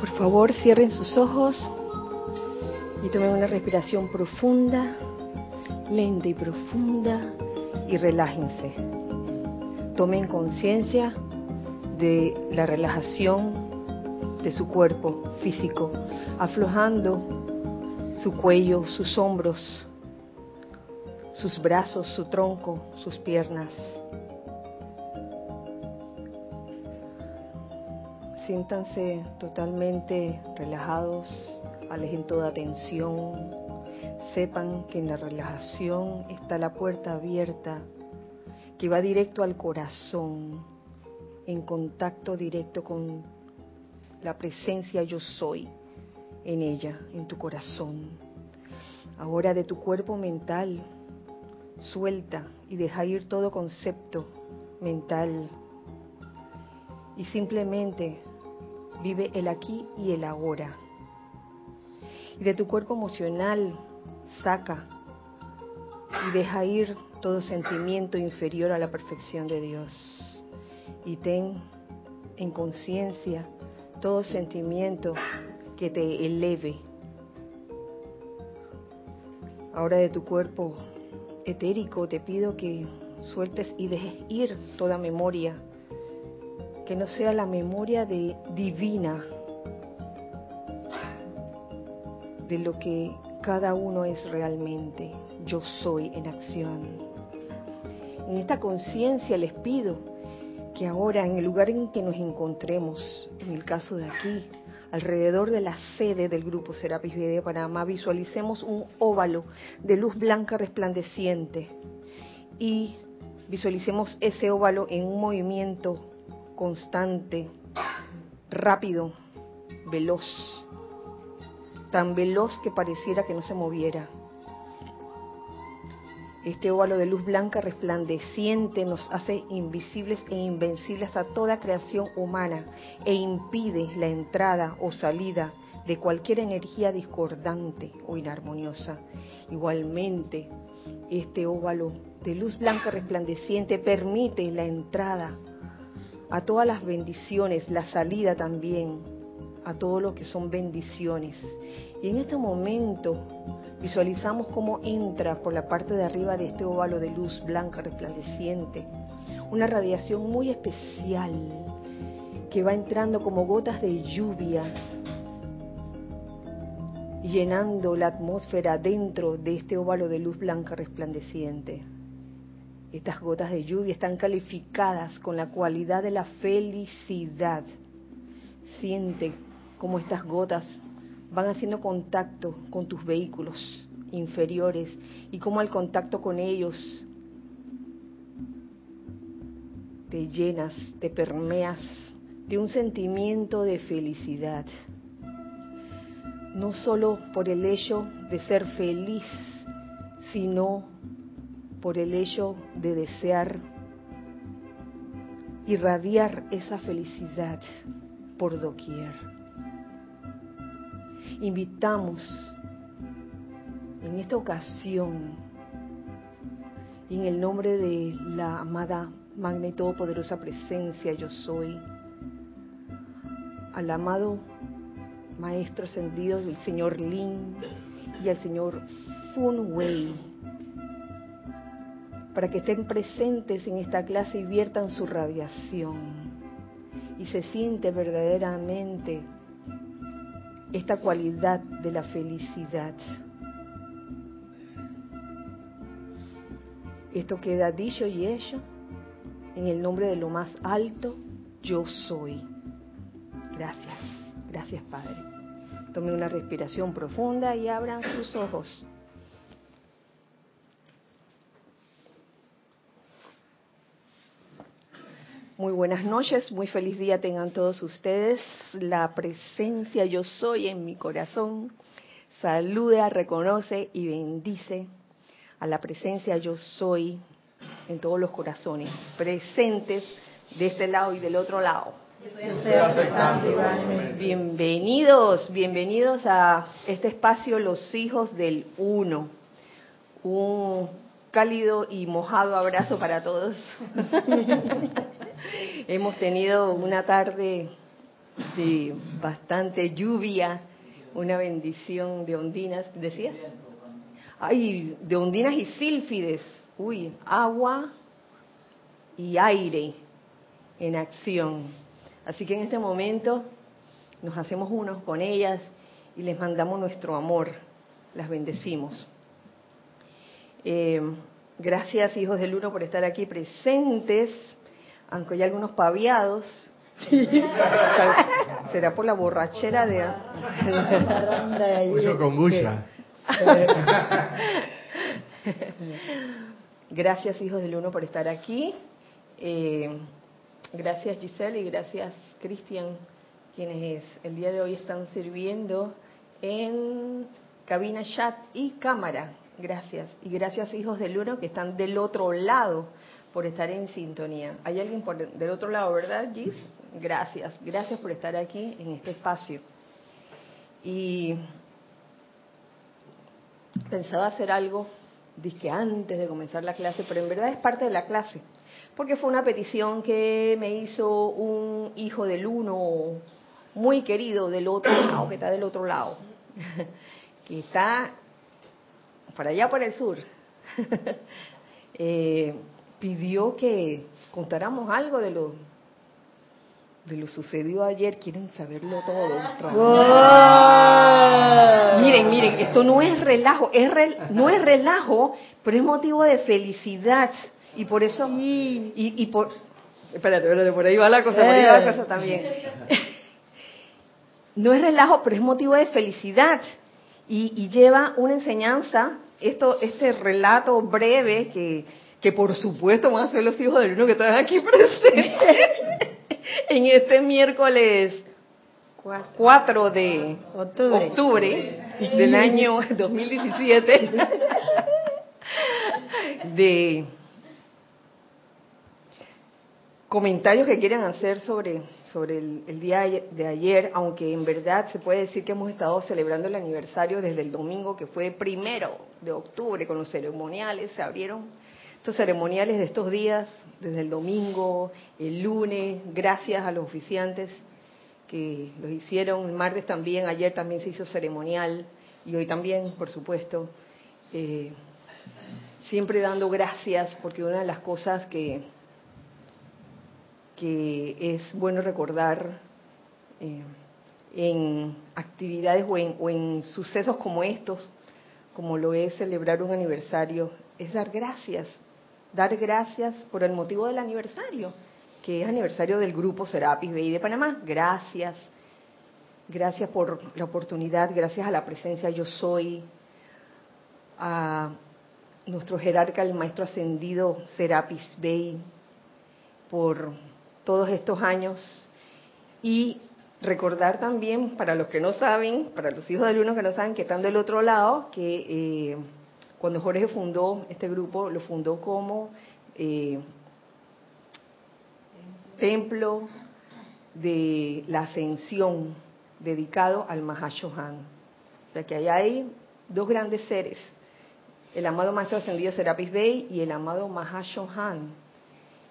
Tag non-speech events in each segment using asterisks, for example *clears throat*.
Por favor, cierren sus ojos y tomen una respiración profunda, lenta y profunda y relájense. Tomen conciencia de la relajación de su cuerpo físico, aflojando su cuello, sus hombros, sus brazos, su tronco, sus piernas. Siéntanse totalmente relajados, alejen toda tensión. Sepan que en la relajación está la puerta abierta que va directo al corazón, en contacto directo con la presencia yo soy en ella, en tu corazón. Ahora de tu cuerpo mental, suelta y deja ir todo concepto mental y simplemente vive el aquí y el ahora. Y de tu cuerpo emocional saca y deja ir todo sentimiento inferior a la perfección de Dios. Y ten en conciencia todo sentimiento que te eleve. Ahora de tu cuerpo etérico te pido que sueltes y dejes ir toda memoria, que no sea la memoria de divina de lo que cada uno es realmente. Yo soy en acción. En esta conciencia les pido que ahora en el lugar en que nos encontremos, en el caso de aquí, alrededor de la sede del grupo Serapis Vida de Panamá, visualicemos un óvalo de luz blanca resplandeciente y visualicemos ese óvalo en un movimiento constante, rápido, veloz, tan veloz que pareciera que no se moviera. Este óvalo de luz blanca resplandeciente nos hace invisibles e invencibles a toda creación humana e impide la entrada o salida de cualquier energía discordante o inarmoniosa. Igualmente, este óvalo de luz blanca resplandeciente permite la entrada a todas las bendiciones, la salida también a todo lo que son bendiciones. Y en este momento Visualizamos cómo entra por la parte de arriba de este óvalo de luz blanca resplandeciente una radiación muy especial que va entrando como gotas de lluvia llenando la atmósfera dentro de este óvalo de luz blanca resplandeciente. Estas gotas de lluvia están calificadas con la cualidad de la felicidad. Siente cómo estas gotas van haciendo contacto con tus vehículos inferiores y cómo al contacto con ellos te llenas, te permeas de un sentimiento de felicidad. No solo por el hecho de ser feliz, sino por el hecho de desear irradiar esa felicidad por doquier. Invitamos en esta ocasión, en el nombre de la amada magna y todopoderosa presencia yo soy, al amado Maestro ascendido del Señor Lin y al Señor Fun Wei, para que estén presentes en esta clase y viertan su radiación y se siente verdaderamente esta cualidad de la felicidad. Esto queda dicho y hecho en el nombre de lo más alto, yo soy. Gracias, gracias Padre. Tome una respiración profunda y abran sus ojos. Muy buenas noches, muy feliz día tengan todos ustedes. La presencia yo soy en mi corazón saluda, reconoce y bendice a la presencia yo soy en todos los corazones presentes de este lado y del otro lado. Bienvenidos, bienvenidos a este espacio Los Hijos del Uno. Un cálido y mojado abrazo para todos. *laughs* *laughs* Hemos tenido una tarde Sí, bastante lluvia, una bendición de ondinas, ¿decías? Ay, de ondinas y sílfides. Uy, agua y aire en acción. Así que en este momento nos hacemos unos con ellas y les mandamos nuestro amor, las bendecimos. Eh, gracias, hijos del uno, por estar aquí presentes, aunque hay algunos paviados. *laughs* Será por la borrachera de... Mucho kombucha. *laughs* gracias, hijos del uno, por estar aquí. Eh, gracias, Giselle, y gracias, Cristian, quienes el día de hoy están sirviendo en cabina chat y cámara. Gracias. Y gracias, hijos del uno, que están del otro lado por estar en sintonía. ¿Hay alguien por del otro lado, verdad, Gis? Gracias. Gracias por estar aquí en este espacio. Y pensaba hacer algo, dije antes de comenzar la clase, pero en verdad es parte de la clase. Porque fue una petición que me hizo un hijo del uno muy querido del otro lado, que está del otro lado, *laughs* que está para allá por el sur, *laughs* eh, pidió que contáramos algo de lo de lo sucedido ayer. Quieren saberlo todo. Miren, miren, esto no es relajo, es no es relajo, pero es motivo de felicidad y por eso y, y por espérate, espérate, por ahí va la cosa, por ahí va la cosa también. *laughs* no es relajo, pero es motivo de felicidad y, lleva una enseñanza, esto, este relato breve que, que por supuesto van a ser los hijos del uno que están aquí presentes *laughs* en este miércoles 4 de octubre, octubre del año 2017 *laughs* de comentarios que quieren hacer sobre sobre el, día de ayer, aunque en verdad se puede decir que hemos estado celebrando el aniversario desde el domingo, que fue primero de octubre, con los ceremoniales, se abrieron estos ceremoniales de estos días, desde el domingo, el lunes, gracias a los oficiantes que los hicieron, el martes también, ayer también se hizo ceremonial, y hoy también, por supuesto. Eh, siempre dando gracias, porque una de las cosas que es bueno recordar eh, en actividades o en sucesos como estos, como lo es celebrar un aniversario, es dar gracias, dar gracias por el motivo del aniversario, que es aniversario del grupo Serapis Bay de Panamá. Gracias, gracias por la oportunidad, gracias a la presencia yo soy, a nuestro jerarca, el maestro ascendido Serapis Bay, por todos estos años y recordar también para los que no saben, para los hijos de algunos que no saben que están del otro lado, que eh, cuando Jorge fundó este grupo, lo fundó como eh, templo de la ascensión dedicado al Mahashohan. O sea que allá hay dos grandes seres, el amado Maestro Ascendido Serapis Bey y el amado Mahashohan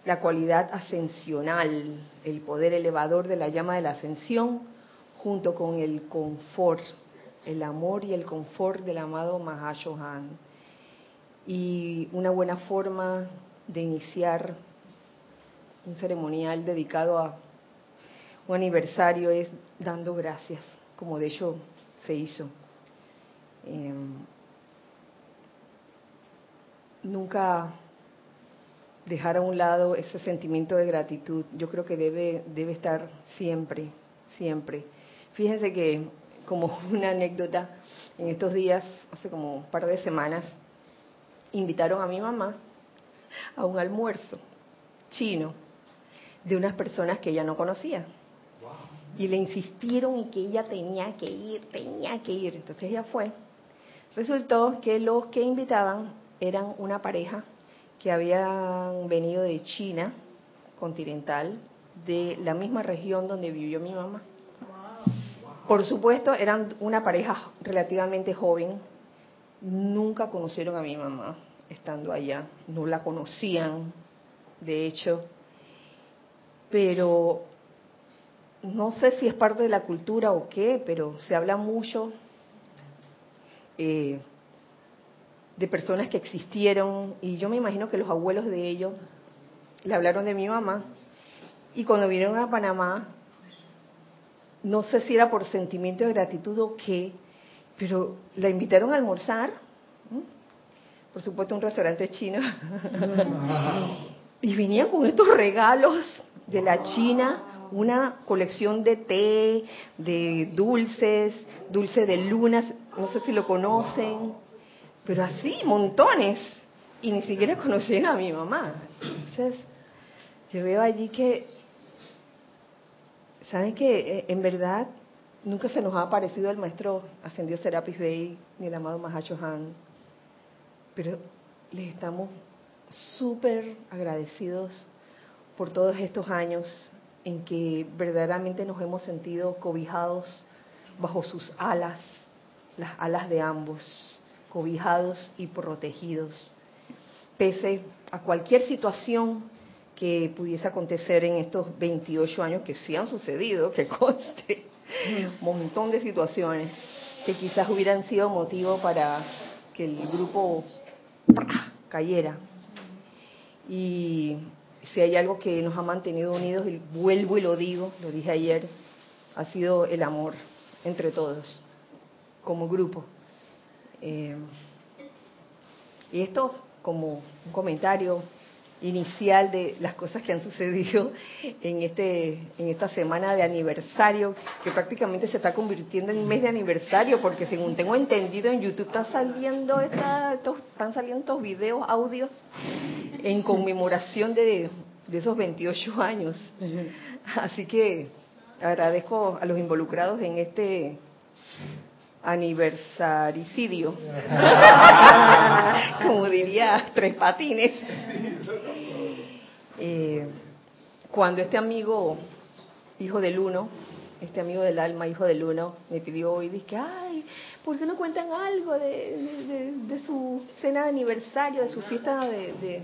la cualidad ascensional, el poder elevador de la llama de la ascensión, junto con el confort, el amor y el confort del amado Mahashohan. Y una buena forma de iniciar un ceremonial dedicado a un aniversario es dando gracias, como de hecho se hizo. Em, nunca dejar a un lado ese sentimiento de gratitud. Yo creo que debe, debe estar siempre, siempre. Fíjense que, como *laughs* una anécdota, en estos días, hace como un par de semanas, invitaron a mi mamá a un almuerzo chino de unas personas que ella no conocía. Y le insistieron en que ella tenía que ir, tenía que ir. Entonces ella fue. Resultó que los que invitaban eran una pareja que habían venido de China continental, de la misma región donde vivió mi mamá. Por supuesto, eran una pareja relativamente joven, nunca conocieron a mi mamá estando allá, no la conocían, de hecho, pero no sé si es parte de la cultura o qué, pero se habla mucho eh, de personas que existieron y yo me imagino que los abuelos de ellos le hablaron de mi mamá y cuando vinieron a Panamá, no sé si era por sentimiento de gratitud o qué, pero la invitaron a almorzar, por supuesto un restaurante chino, *laughs* y venían con estos regalos de la China, una colección de té, de dulces, dulce de lunas, no sé si lo conocen, pero así, montones, y ni siquiera conocían a mi mamá. Entonces, yo veo allí que ¿Saben que eh, en verdad nunca se nos ha aparecido el maestro ascendido Serapis Bey ni el amado Mahacho Han? Pero les estamos súper agradecidos por todos estos años en que verdaderamente nos hemos sentido cobijados bajo sus alas, las alas de ambos, cobijados y protegidos, pese a cualquier situación que pudiese acontecer en estos 28 años que sí han sucedido, que *laughs* conste, montón de situaciones que quizás hubieran sido motivo para que el grupo cayera. Y si hay algo que nos ha mantenido unidos, y vuelvo y lo digo, lo dije ayer, ha sido el amor entre todos, como grupo. Eh, y esto como un comentario inicial de las cosas que han sucedido en este en esta semana de aniversario que prácticamente se está convirtiendo en mes de aniversario porque según tengo entendido en YouTube están saliendo están saliendo estos videos audios en conmemoración de, de esos 28 años. Así que agradezco a los involucrados en este aniversaricidio. *laughs* Como diría Tres Patines eh, cuando este amigo, hijo del uno, este amigo del alma, hijo del uno, me pidió hoy, dije, ay, ¿por qué no cuentan algo de, su cena de aniversario, de su fiesta de...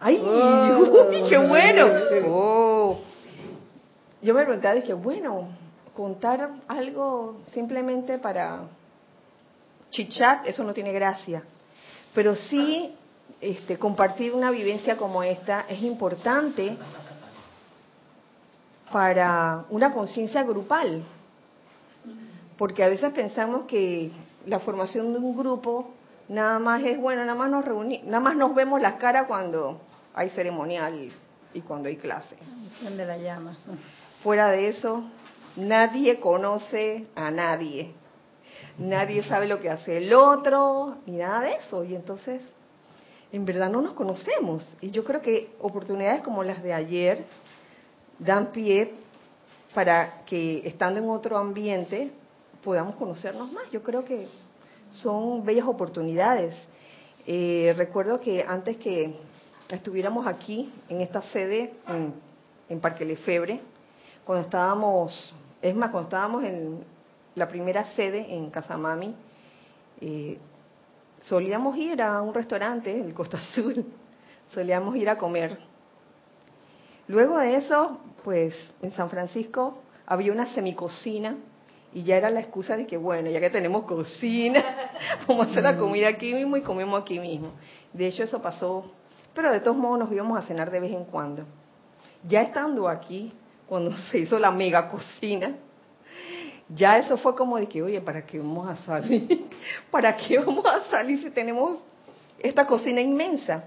¡Ay! Oh. *laughs* ¡Qué bueno! Oh. Yo me preguntaba, dije, bueno, contar algo simplemente para chichat, eso no tiene gracia. Pero sí este, compartir una vivencia como esta es importante para una conciencia grupal, porque a veces pensamos que la formación de un grupo nada más es bueno, nada más nos reunimos, nada más nos vemos las caras cuando hay ceremonial y cuando hay clase. De la llama. Fuera de eso, nadie conoce a nadie. Nadie sabe lo que hace el otro, ni nada de eso. Y entonces en verdad no nos conocemos. Y yo creo que oportunidades como las de ayer dan pie para que estando en otro ambiente podamos conocernos más. Yo creo que son bellas oportunidades. Eh, recuerdo que antes que estuviéramos aquí, en esta sede, en, Parque Lefebre, cuando estábamos, es más, cuando estábamos en la primera sede en Casamami, eh, solíamos ir a un restaurante, en el Costa *laughs* Azul, solíamos ir a comer. Luego de eso, pues en San Francisco había una semicocina y ya era la excusa de que, bueno, ya que tenemos cocina, *laughs* vamos a hacer la comida aquí mismo y comemos aquí mismo. De hecho, eso pasó, pero de todos modos nos íbamos a cenar de vez en cuando. Ya estando aquí, cuando *laughs* se hizo la mega cocina, ya eso fue como de que, oye, ¿para qué vamos a salir? *laughs* ¿Para qué vamos a salir si tenemos esta cocina inmensa?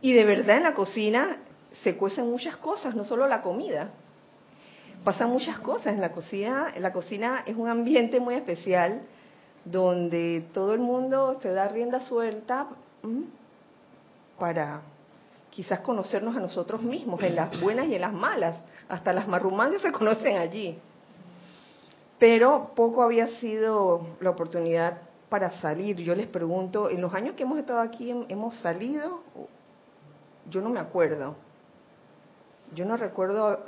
Y de verdad en la cocina se cuecen muchas cosas, no solo la comida. Pasan muchas cosas en la cocina. La cocina es un ambiente muy especial donde todo el mundo se da rienda suelta para quizás conocernos a nosotros mismos, en las buenas y en las malas. Hasta las marrumangas se conocen allí pero poco había sido la oportunidad para salir. Yo les pregunto, en los años que hemos estado aquí, ¿hemos salido? Yo no me acuerdo. Yo no recuerdo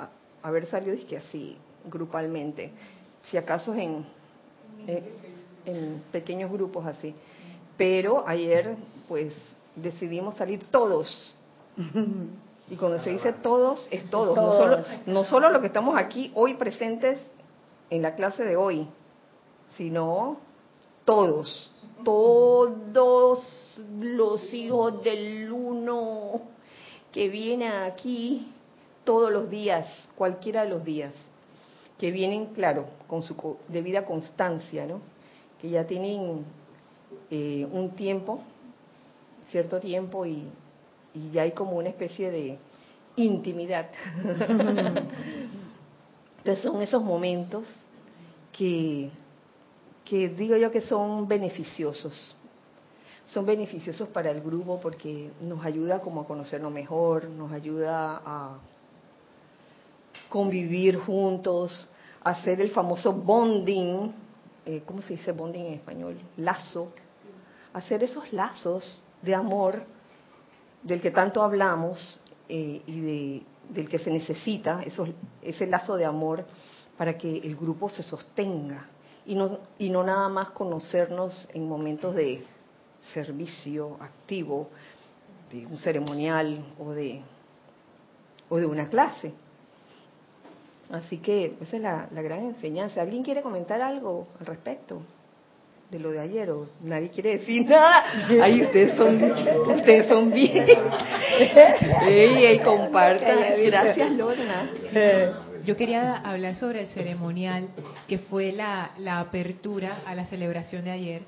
haber salido que así, grupalmente. Si acaso en, en, pequeños grupos así. Pero ayer, pues, decidimos salir todos. *laughs* Y cuando se dice todos, es todos, No, solo, no solo los que estamos aquí hoy presentes en la clase de hoy, sino todos, todos los hijos del uno que vienen aquí todos los días, cualquiera de los días, que vienen, claro, con su debida constancia, ¿no? que ya tienen eh, un tiempo, cierto tiempo, y, y ya hay como una especie de intimidad. *laughs* Entonces son esos momentos que, digo yo que son beneficiosos. Son beneficiosos para el grupo porque nos ayuda como a conocernos mejor, nos ayuda a convivir juntos, hacer el famoso bonding, eh, ¿cómo se dice bonding en español? Lazo, hacer esos lazos de amor del que tanto hablamos eh, y de, del que se necesita, ese lazo de amor para que el grupo se sostenga y no, y no nada más conocernos en momentos de servicio activo, de un ceremonial o de, o de una clase. Así que esa es la, la gran enseñanza. ¿Alguien quiere comentar algo al respecto? De lo de ayer o nadie quiere decir *laughs* nada. Ahí ustedes son, ustedes son bien. *laughs* Ey, ey, compartan. Gracias, Lorna. Yo quería hablar sobre el ceremonial, que fue la, la apertura a la celebración de ayer.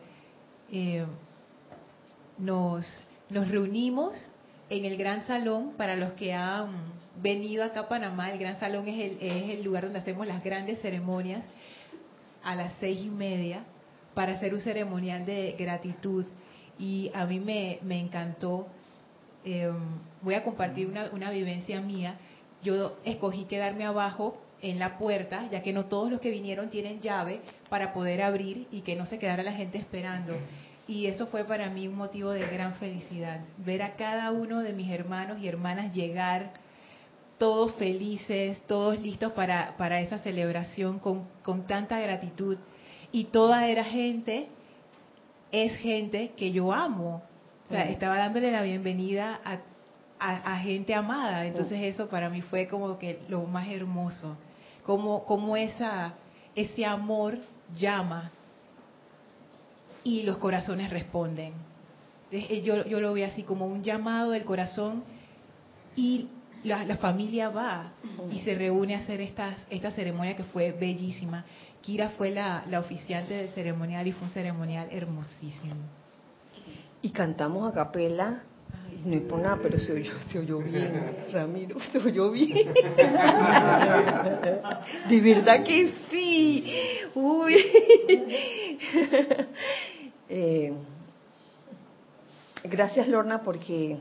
Eh, nos, nos reunimos en el Gran Salón, para los que han venido acá a Panamá, el Gran Salón es el, es el lugar donde hacemos las grandes ceremonias a las seis y media para hacer un ceremonial de gratitud y a mí me, me encantó. Em, voy a compartir una, una vivencia mía. Yo escogí quedarme abajo en la puerta, ya que no todos los que vinieron tienen llave para poder abrir y que no se quedara la gente esperando. Y eso fue para mí un motivo de gran felicidad, ver a cada uno de mis hermanos y hermanas llegar todos felices, todos listos para, para esa celebración con, con tanta gratitud y toda era gente, es gente que yo amo. O sea, estaba dándole la bienvenida a, a, gente amada. Entonces eso para mí fue como que lo más hermoso. Como, como esa, ese amor llama y los corazones responden. Yo, yo lo veo así como un llamado del corazón y la, la, familia va y se reúne a hacer estas, esta ceremonia que fue bellísima. Kira fue la, la oficiante del ceremonial y fue un ceremonial hermosísimo. Y cantamos a capela, no es por nada, pero se oyó, se oyó bien, *laughs* Ramiro, se oyó bien. *laughs* De verdad que sí. Uy. *laughs* Eh, gracias Lorna porque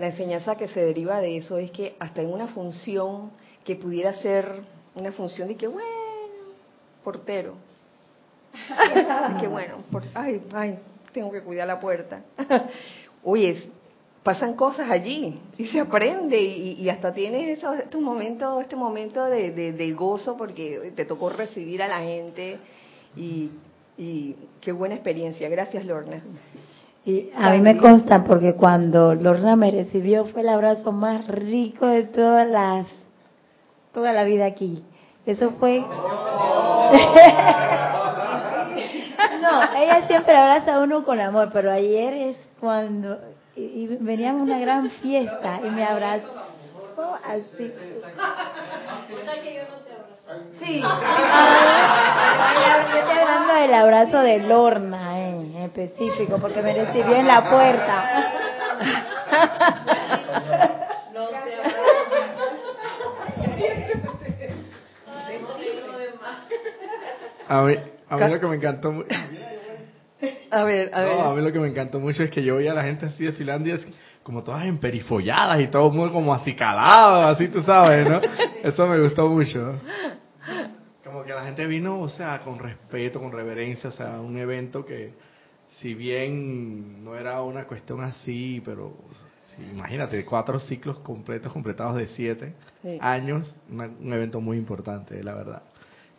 la enseñanza que se deriva de eso es que hasta en una función que pudiera ser una función de que, bueno, portero. que bueno, ay, ay, tengo que cuidar la puerta. *laughs* Oye, pasan cosas allí y se aprende y, hasta tienes eso, este momento, este momento de, de, gozo porque te tocó recibir a la gente y, y qué buena experiencia. Gracias, Lorna. Y a mí me consta porque cuando Lorna me recibió fue el abrazo más rico de todas las toda la vida aquí. Eso fue. *laughs* no, ella siempre abraza a uno con amor, pero ayer es cuando y, veníamos a una gran fiesta y me abrazó así. Sí. *laughs* yo estoy hablando del abrazo de Lorna, en específico, porque me recibió en la puerta. A mí, a mí lo que me encantó a ver, a ver. a mí lo que me encantó mucho es que yo veía a la gente así desfilando y es como todas emperifolladas y todo muy como así calado, así tú sabes, ¿no? Eso me gustó mucho. Como que la gente vino, o sea, con respeto, con reverencia, o sea, un evento que si bien no era una cuestión así, pero imagínate, cuatro ciclos completos, completados de siete años, un evento muy importante, la verdad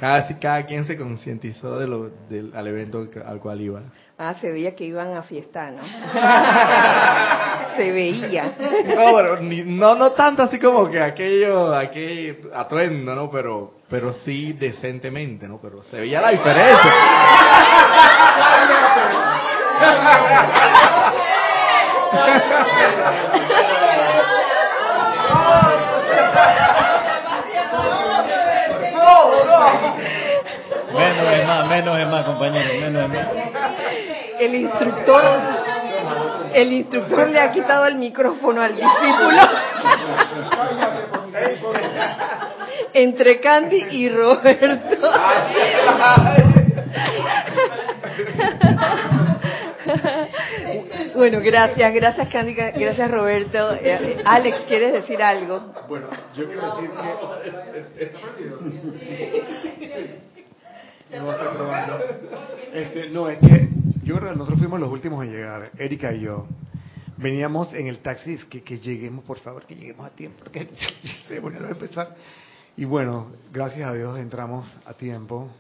cada, cada quien se concientizó de lo, del, al evento al cual iba. Ah, se veía que iban a fiesta, ¿no? *laughs* se veía. No, pero no, no tanto así como que aquello, aquel atuendo, ¿no? Pero, pero sí decentemente, ¿no? Pero se veía la diferencia. *laughs* Menos es más, menos es más, compañero, menos es más. El instructor, el instructor le ha quitado el micrófono al discípulo. Entre Candy y Roberto. *laughs* Bueno, gracias, gracias Candy, gracias Roberto. Eh, Alex, ¿quieres decir algo? Bueno, yo quiero decir que... *laughs* No, está probando. Este, no, es que yo creo que nosotros fuimos los últimos en llegar, Erika y yo. Veníamos en el taxi, que, que lleguemos, por favor, que lleguemos a tiempo, porque *laughs* se a empezar. Y bueno, gracias a Dios entramos a tiempo.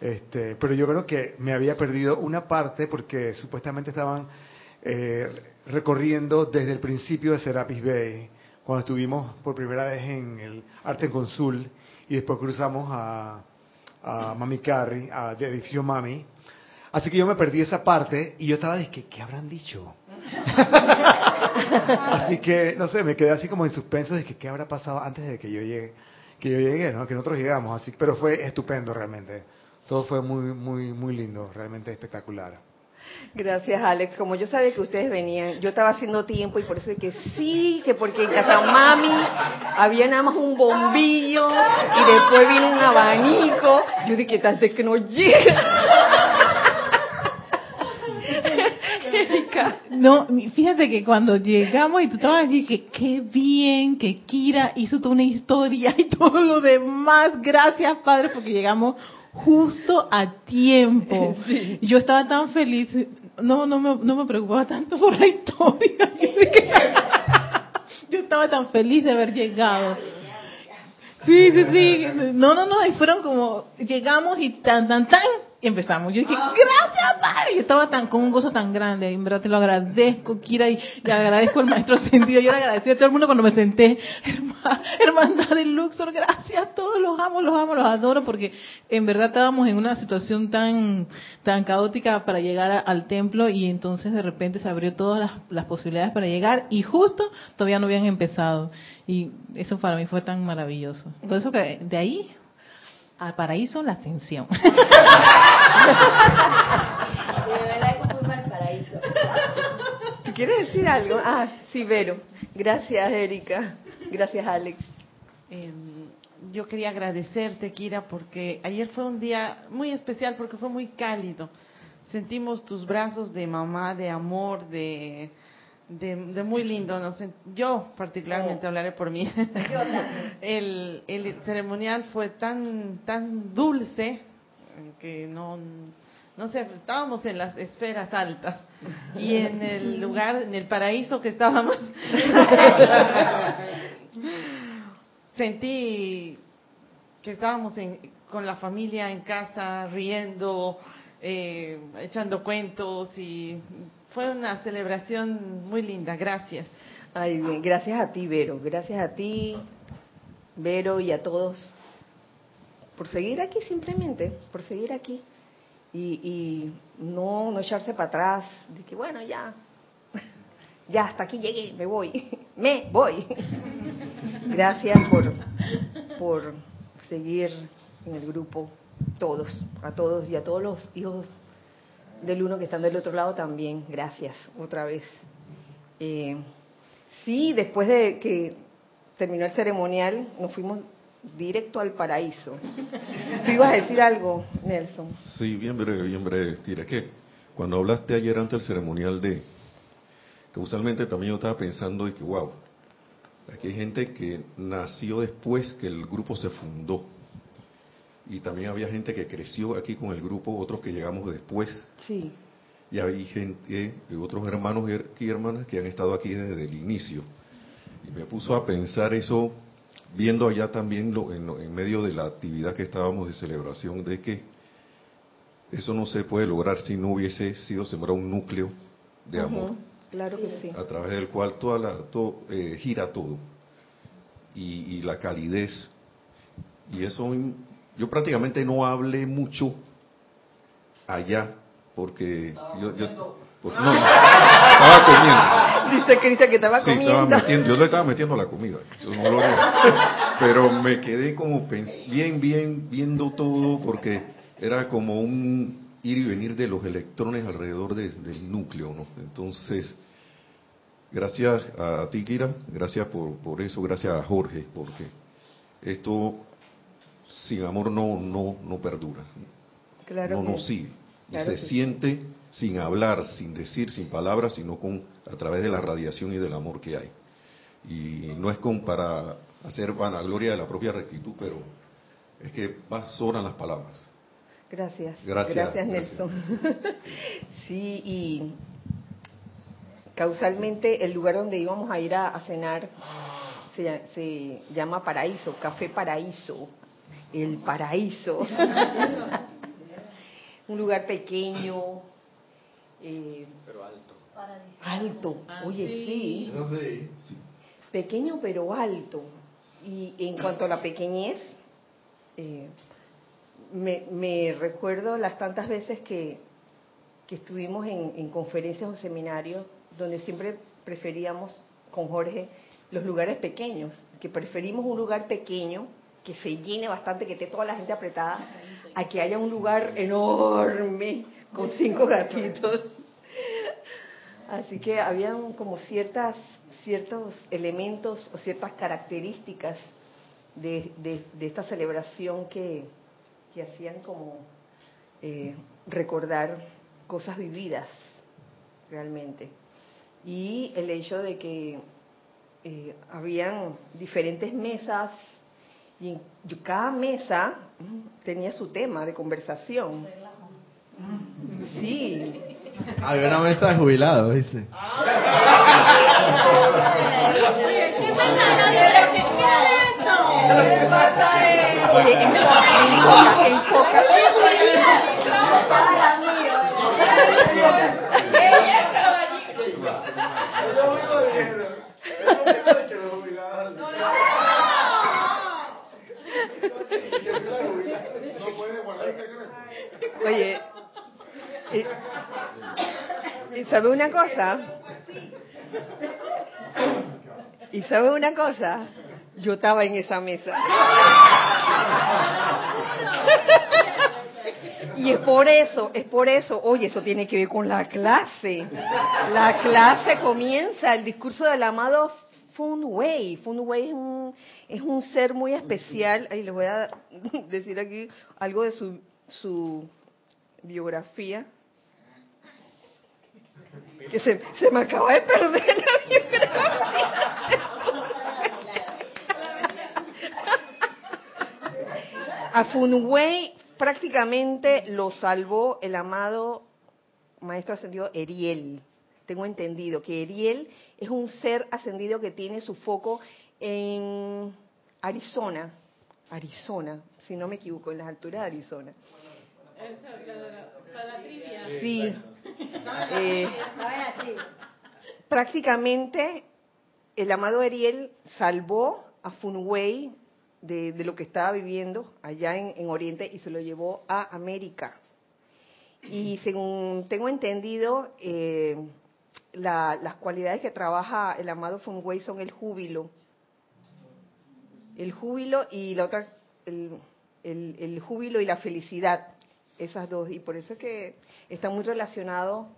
Este, pero yo creo que me había perdido una parte porque supuestamente estaban eh, recorriendo desde el principio de Serapis Bay, cuando estuvimos por primera vez en el Arte Consul y después cruzamos a, a Mami Carrie, a Edificio Mami. Así que yo me perdí esa parte y yo estaba diciendo, ¿qué habrán dicho? *laughs* así que, no sé, me quedé así como en suspenso de que qué habrá pasado antes de que yo llegue, que yo llegué, ¿no? Que nosotros llegamos, así, pero fue estupendo realmente. Todo fue muy, muy, muy lindo, realmente espectacular. Gracias, Alex. Como yo sabía que ustedes venían, yo estaba haciendo tiempo y por eso es que sí, que porque en casa mami había nada más un bombillo y después vino un abanico. Yo dije, tal vez que no llega. *laughs* No, fíjate que cuando llegamos y tú estabas allí, que qué bien que Kira hizo toda una historia y todo lo demás. Gracias, Padre, porque llegamos justo a tiempo. *laughs* Yo estaba tan feliz, no, no me, no me preocupaba tanto por la historia. *laughs* Yo estaba tan feliz de haber llegado. Sí, sí, sí. No, no, no, y fueron como, llegamos y tan, tan, tan, empezamos. Yo dije, ah. gracias, Padre. Yo estaba tan con un gozo tan grande. En verdad te lo agradezco, Kira, y le agradezco al maestro sentido. Yo le agradecí a todo el mundo cuando me senté. hermandad de Luxor, gracias. Todos los amo, los amo, los adoro, porque en verdad estábamos en una situación tan, tan caótica para llegar al templo y entonces de repente se abrió todas las, las posibilidades para llegar y justo todavía no habían empezado. Y eso para mí fue tan maravilloso. Por eso que de ahí al paraíso la ascensión. *laughs* de verdad que fue al paraíso. ¿Quieres decir algo? Ah, sí, Vero. Gracias, Erika. Gracias, Alex. Em, yo quería agradecerte, Kira, porque ayer fue un día muy especial porque fue muy cálido. Sentimos tus brazos de mamá, de amor, de, de, muy lindo. No sé, yo particularmente oh. hablaré por mí. *laughs* el, el ceremonial fue tan tan dulce que no no sé, estábamos en las esferas altas y en el *laughs* lugar, en el paraíso que estábamos, *laughs* sentí que estábamos con la familia en casa, riendo, eh, echando cuentos y fue una celebración muy linda, gracias. Ay, gracias a ti, Vero, gracias a ti, Vero, y a todos por seguir aquí simplemente, por seguir aquí y, no, no echarse para atrás, de que bueno, ya, *laughs* ya hasta aquí llegué, me voy, *laughs* me voy. *laughs* Gracias por, por seguir en el grupo, todos, a todos y a todos los hijos del uno que están del otro lado también. Gracias otra vez. Eh, sí, después de que terminó el ceremonial, nos fuimos directo al paraíso. ¿Tú ibas a decir algo, Nelson? Sí, bien breve, bien breve. Mira que cuando hablaste ayer ante el ceremonial de, que usualmente también yo estaba pensando y que, wow, aquí hay gente que nació después que el grupo se fundó y también había gente que creció aquí con el grupo, otros que llegamos después. Sí. Y hay gente, otros hermanos y hermanas que han estado aquí desde el inicio. Y me puso a pensar eso viendo allá también lo, en, en medio de la actividad que estábamos de celebración, de que eso no se puede lograr si no hubiese sido sembrado un núcleo de amor. Claro que sí. A través del cual toda la, todo, eh, gira todo. Y, y, la calidez. Y eso, yo prácticamente no hablé mucho allá, porque yo, yo pues, no, estaba comiendo. Dice Cristian que estaba sí, comiendo. Estaba metiendo, yo le estaba metiendo la comida. No lo pero me quedé como bien, bien, viendo todo, porque era como un ir y venir de los electrones alrededor de, del núcleo, ¿no? Entonces, gracias a ti, Kira, gracias por, por eso, gracias a Jorge, porque esto sin amor no no no perdura, claro no sigue y claro se siente sin hablar, sin decir, sin palabras, sino con a través de la radiación y del amor que hay. Y no es con para hacer vanagloria de la propia rectitud, pero es que más sobran las palabras. Gracias. Gracias, gracias Nelson. *laughs* sí, y causalmente el lugar donde íbamos a ir a, a cenar se, se, llama Paraíso, Café Paraíso, el Paraíso. *laughs* Un lugar pequeño, eh, pero alto. Alto, Ah, oye, sí. sí. Pequeño pero alto. Y en cuanto a la pequeñez, eh, me, me, recuerdo las tantas veces que, que estuvimos en, en, conferencias o seminarios donde siempre preferíamos con Jorge los lugares pequeños, que preferimos un lugar pequeño que se llene bastante, que esté toda la gente apretada, a que haya un lugar enorme con cinco gatitos. Así que habían como ciertas ciertos elementos o ciertas características de, de, de esta celebración que, que hacían como eh, recordar cosas vividas realmente. Y el hecho de que eh, habían diferentes mesas y en, cada mesa tenía su tema de conversación. Sí. Había una mesa de jubilados, dice. Oye, ¿y, ¿y sabe una cosa? ¿Y sabe una cosa? Yo estaba en esa mesa. Y es por eso, es por eso, oye, eso tiene que ver con la clase. La clase comienza, el discurso del amado Fun Wei. Fun Wei es un, es un ser muy especial. Ahí les voy a *laughs* decir aquí algo de su, su biografía. Que se, se me acaba de perder la *laughs* biografía. A Funwei prácticamente lo salvó el amado maestro ascendido Eriel. Tengo entendido que Eriel es un ser ascendido que tiene su foco en Arizona, Arizona, si no me equivoco, en las alturas de Arizona. Sí. Eh, prácticamente el amado Eriel salvó a Funwei de, de, lo que estaba viviendo allá en, en, Oriente y se lo llevó a América. Y según tengo entendido, eh, la, las cualidades que trabaja el amado Funwei son el júbilo. El júbilo y la otra, el, el, el júbilo y la felicidad. Esas dos. Y por eso es que está muy relacionado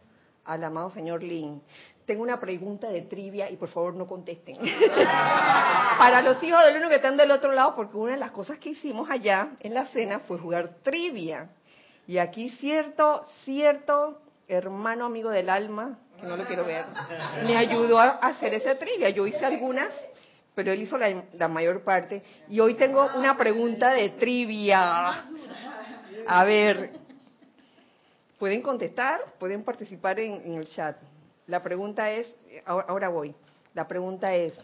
al amado señor Lin. Tengo una pregunta de trivia y por favor no contesten. *laughs* Para los hijos del uno que están del otro lado, porque una de las cosas que hicimos allá en la cena fue jugar trivia. Y aquí cierto, cierto hermano amigo del alma, que no lo quiero ver, me ayudó a hacer esa trivia. Yo hice algunas, pero él hizo la, la mayor parte. Y hoy tengo una pregunta de trivia. A ver, pueden contestar, pueden participar en, en el chat. La pregunta es, ahora voy, la pregunta es,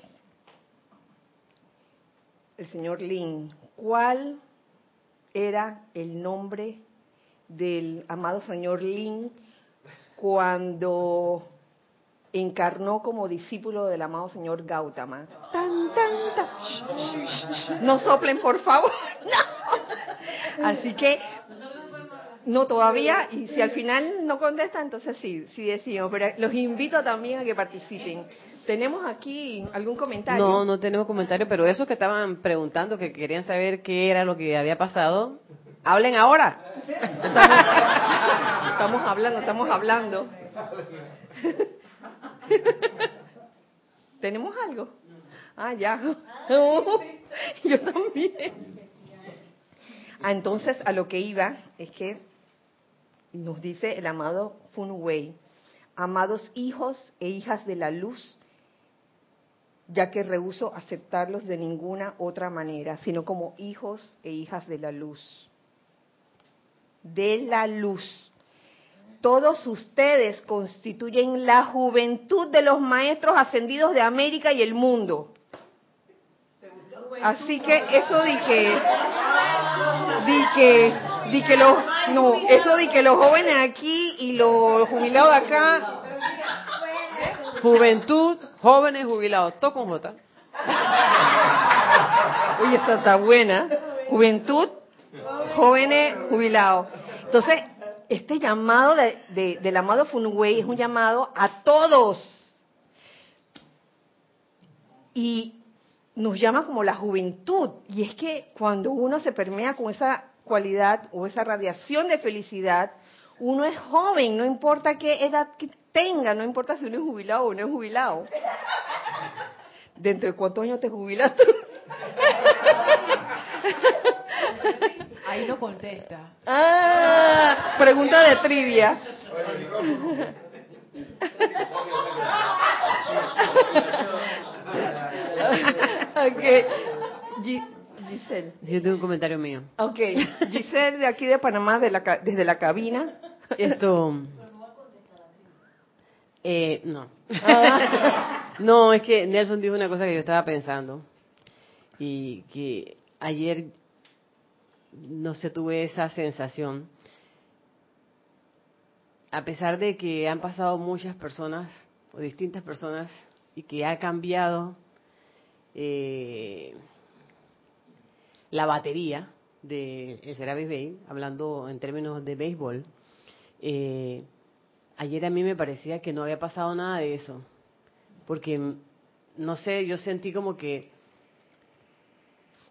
el señor Lin, ¿cuál era el nombre del amado señor Lin cuando encarnó como discípulo del amado señor Gautama. Tan, tan, tan. No soplen, por favor. *laughs* No. Así que, no todavía, y si al final no contesta, entonces sí, sí decimos, pero los invito también a que participen. ¿Tenemos aquí algún comentario? No, no tenemos comentario, pero esos que estaban preguntando, que querían saber qué era lo que había pasado, hablen ahora. *laughs* Estamos hablando, estamos hablando. *laughs* ¿Tenemos algo? Ah, ya. *laughs* Yo también. Ah, entonces, a lo que iba es que nos dice el amado Fun Wei, amados hijos e hijas de la luz, ya que rehuso aceptarlos de ninguna otra manera, sino como hijos e hijas de la luz. De la luz todos ustedes constituyen la juventud de los maestros ascendidos de América y el mundo. Así que eso di que, di que, di que los, no, eso di que los jóvenes aquí y los jubilados acá. Juventud, jóvenes, jubilados, todo con J. Oye, esta está buena. Juventud, jóvenes, jubilados. Entonces, este llamado de, del amado Funway es un llamado a todos. Y nos llama como la juventud. Y es que cuando uno se permea con esa cualidad o esa radiación de felicidad, uno es joven, no importa qué edad tenga, no importa si uno es jubilado o no es jubilado. ¿Dentro de cuántos años te jubilaste? *laughs* Ahí no contesta. Ah, pregunta de trivia. ok. Giselle. Yo tengo un comentario mío. Ok. Giselle de aquí de Panamá, de la, desde la cabina. Esto. Eh, no. Ah. no, es que Nelson dijo una cosa que yo estaba pensando. Y que ayer no sé, tuve esa sensación. A pesar de que han pasado muchas personas o distintas personas y que ha cambiado eh, la batería de Serapis Bay, hablando en términos de béisbol, eh, ayer a mí me parecía que no había pasado nada de eso, porque no sé, yo sentí como que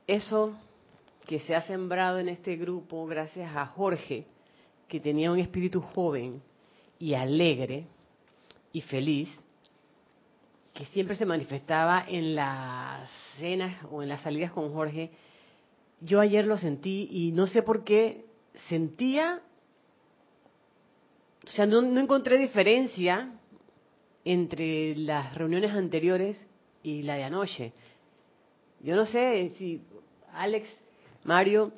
eso que se ha sembrado en este grupo gracias a Jorge, que tenía un espíritu joven y alegre y feliz, que siempre se manifestaba en las cenas o en las salidas con Jorge. Yo ayer lo sentí y no sé por qué sentía, o sea, no, encontré diferencia entre las reuniones anteriores y la de anoche. Yo no sé si Alex Mario,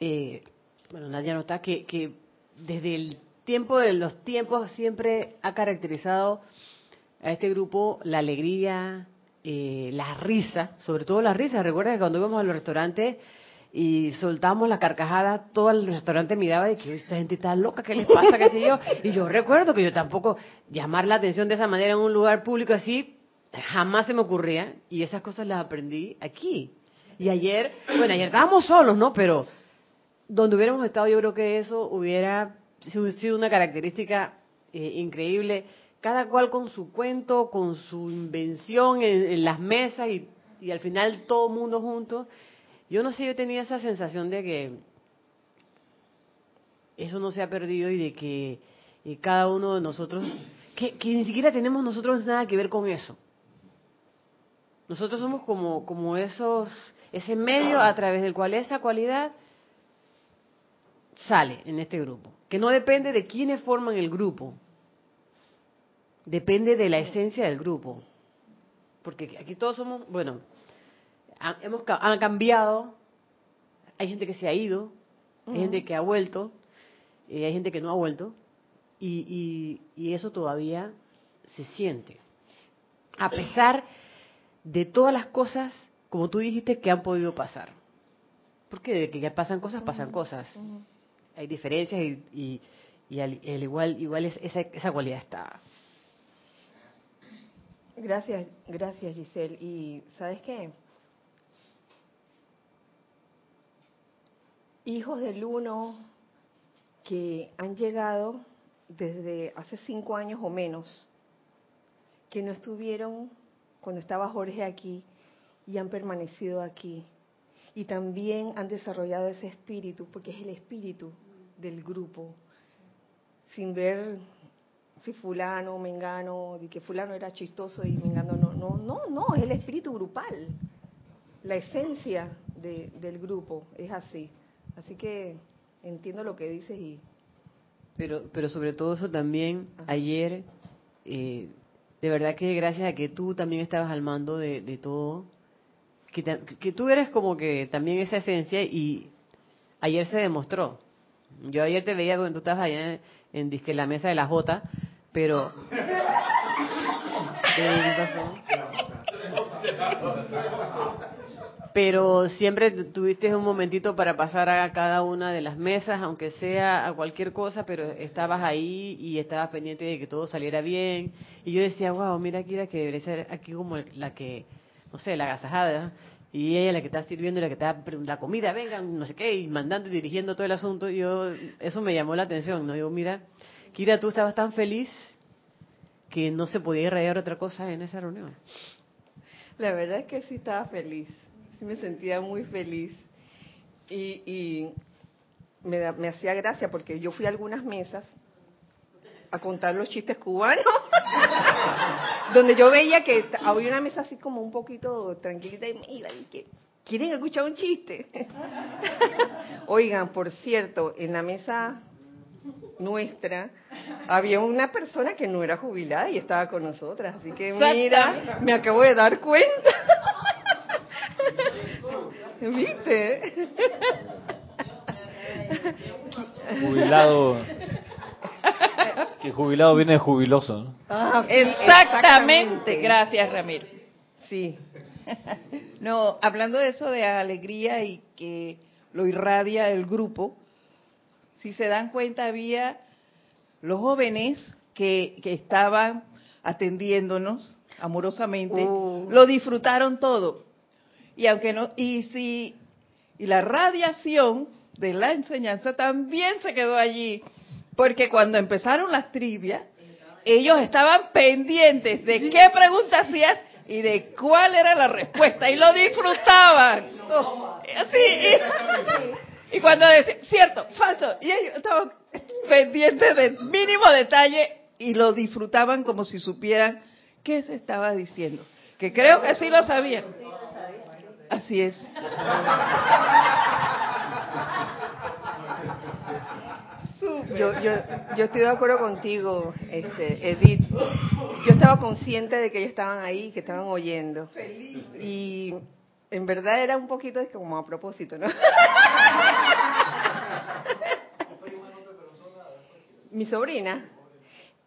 eh, bueno, Nadia no está, que, que desde el tiempo de los tiempos siempre ha caracterizado a este grupo la alegría, eh, la risa, sobre todo la risa. Recuerda que cuando íbamos a los restaurantes y soltábamos la carcajada, todo el restaurante miraba de que esta gente está loca, ¿qué les pasa? ¿Qué sé yo? Y yo recuerdo que yo tampoco llamar la atención de esa manera en un lugar público así, jamás se me ocurría. Y esas cosas las aprendí aquí. Y ayer, bueno, ayer estábamos solos, ¿no? Pero donde hubiéramos estado, yo creo que eso hubiera sido una característica eh, increíble. Cada cual con su cuento, con su invención en, las mesas y, y, al final todo el mundo junto. Yo no sé, yo tenía esa sensación de que eso no se ha perdido y de que cada uno de nosotros, que, que ni siquiera tenemos nosotros nada que ver con eso. Nosotros somos como, como esos ese medio a través del cual esa cualidad sale en este grupo, que no depende de quiénes forman el grupo, depende de la esencia del grupo, porque aquí todos somos, bueno, hemos han cambiado, hay gente que se ha ido, hay gente que ha vuelto, y hay gente que no ha vuelto, y, y, y eso todavía se siente, a pesar de todas las cosas como tú dijiste, que han podido pasar. Porque de que ya pasan cosas, pasan cosas. Hay diferencias y, y, al, igual, igual es, esa, esa cualidad está. Gracias, gracias Giselle. Y ¿sabes qué? Hijos del uno que han llegado desde hace cinco años o menos, que no estuvieron cuando estaba Jorge aquí y han permanecido aquí. Y también han desarrollado ese espíritu, porque es el espíritu del grupo, sin ver si fulano, mengano, de que fulano era chistoso y mengano no, no, no, no, es el espíritu grupal, la esencia del grupo, es así. Así que entiendo lo que dices y... Pero, pero sobre todo eso también, ayer, eh, de verdad que gracias a que tú también estabas al mando de, todo, que, tú eres como que también esa esencia y ayer se demostró. Yo ayer te veía cuando tú estabas allá en, en disque la mesa de la J, pero... *laughs* Pero siempre tuviste un momentito para pasar a cada una de las mesas, aunque sea a cualquier cosa, pero estabas ahí y estabas pendiente de que todo saliera bien. Y yo decía, wow, mira Kira que debería ser aquí como la que, no sé, la agasajada. Y ella la que está sirviendo y la que está la comida, vengan, no sé qué, y mandando y dirigiendo todo el asunto. yo, eso me llamó la atención, ¿no? Digo, mira, Kira, tú estabas tan feliz que no se podía irradiar otra cosa en esa reunión. La verdad es que sí estaba feliz, sí me sentía muy feliz. Y, me, me hacía gracia porque yo fui a algunas mesas a contar los chistes cubanos, donde yo veía que había una mesa así como un poquito tranquilita y mira, y que quieren escuchar un chiste. *laughs* Oigan, por cierto, en la mesa nuestra, había una persona que no era jubilada y estaba con nosotras. Así que mira, me acabo de dar cuenta. *laughs* ¿Viste? Jubilado. *laughs* Que jubilado viene jubiloso. Ah, exactamente. Gracias, Ramiro. Sí. *laughs* No, hablando de eso de alegría y que lo irradia el grupo, si se dan cuenta, había los jóvenes que, estaban atendiéndonos amorosamente, uh. lo disfrutaron todo. Y aunque no, y si, y la radiación de la enseñanza también se quedó allí, porque cuando empezaron las trivias, ellos estaban pendientes de qué pregunta hacías y de cuál era la respuesta, y lo disfrutaban. Así, *laughs* y cuando decía, cierto, falso, y ellos estaban pendientes del mínimo detalle y lo disfrutaban como si supieran qué se estaba diciendo. Que creo que sí lo sabían. Así es. Yo, yo, yo estoy de acuerdo contigo, este, Edith. Yo estaba consciente de que ellos estaban ahí, que estaban oyendo. Y en verdad era un poquito como a propósito, ¿no? *laughs* Mi sobrina,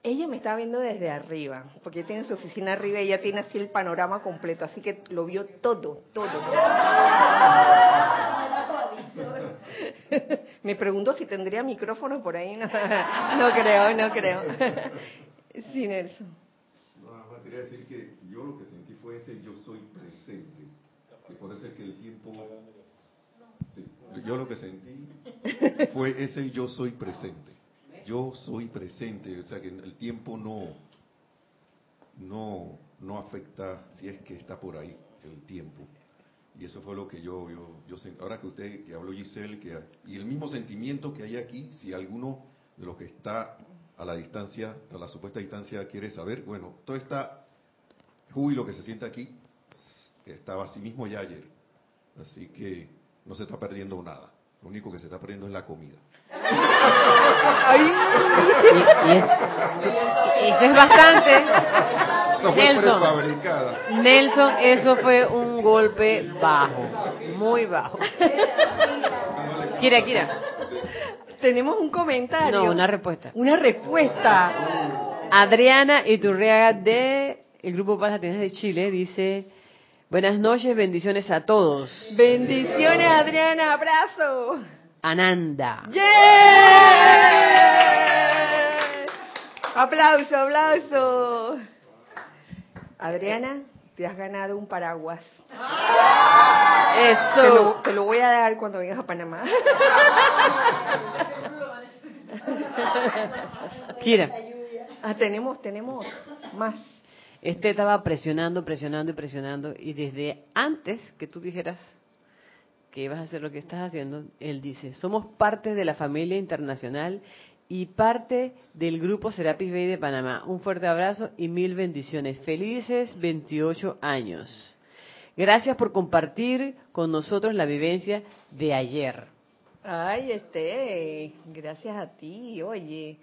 ella me estaba viendo desde arriba, porque ella tiene su oficina arriba y ella tiene así el panorama completo, así que lo vio todo, todo. *laughs* *laughs* me preguntó si tendría micrófono por ahí, no, *laughs* creo, no creo. *laughs* Sí, Nelson. No, quería decir que yo lo que sentí fue ese yo soy presente y por eso es que el tiempo... yo lo que sentí fue ese yo soy presente. Yo soy presente, o sea que el tiempo no, no, no afecta si es que está por ahí el tiempo. Y eso fue lo que yo, yo, yo ahora que usted, que habló Giselle, que, y el mismo sentimiento que hay aquí, si alguno de los que está a la distancia, a la supuesta distancia quiere saber, bueno, todo está júbilo que se siente aquí estaba así mismo ya ayer. Así que no se está perdiendo nada. Lo único que se está perdiendo es la comida. eso es bastante. Nelson, Nelson, eso fue un golpe bajo, muy bajo. Kira, Kira. Tenemos un comentario. No, una respuesta. Una respuesta. Adriana Iturriaga de el Grupo Paz de Chile dice, Buenas noches, bendiciones a todos. Bendiciones, Adriana, abrazo. Ananda. ¡Yeah! Aplauso, aplauso. Adriana, te has ganado un paraguas. Te Eso. lo, te lo voy a dar cuando vengas a Panamá. *laughs* Kira, Ah, tenemos, tenemos más. este estaba presionando, presionando y presionando. Y desde antes que tú dijeras que ibas a hacer lo que estás haciendo, él dice, somos parte de la familia internacional y parte del grupo Serapis Bay de Panamá. Un fuerte abrazo y mil bendiciones. Felices 28 años. Gracias por compartir con nosotros la vivencia de ayer. Ay, este, gracias a ti, oye,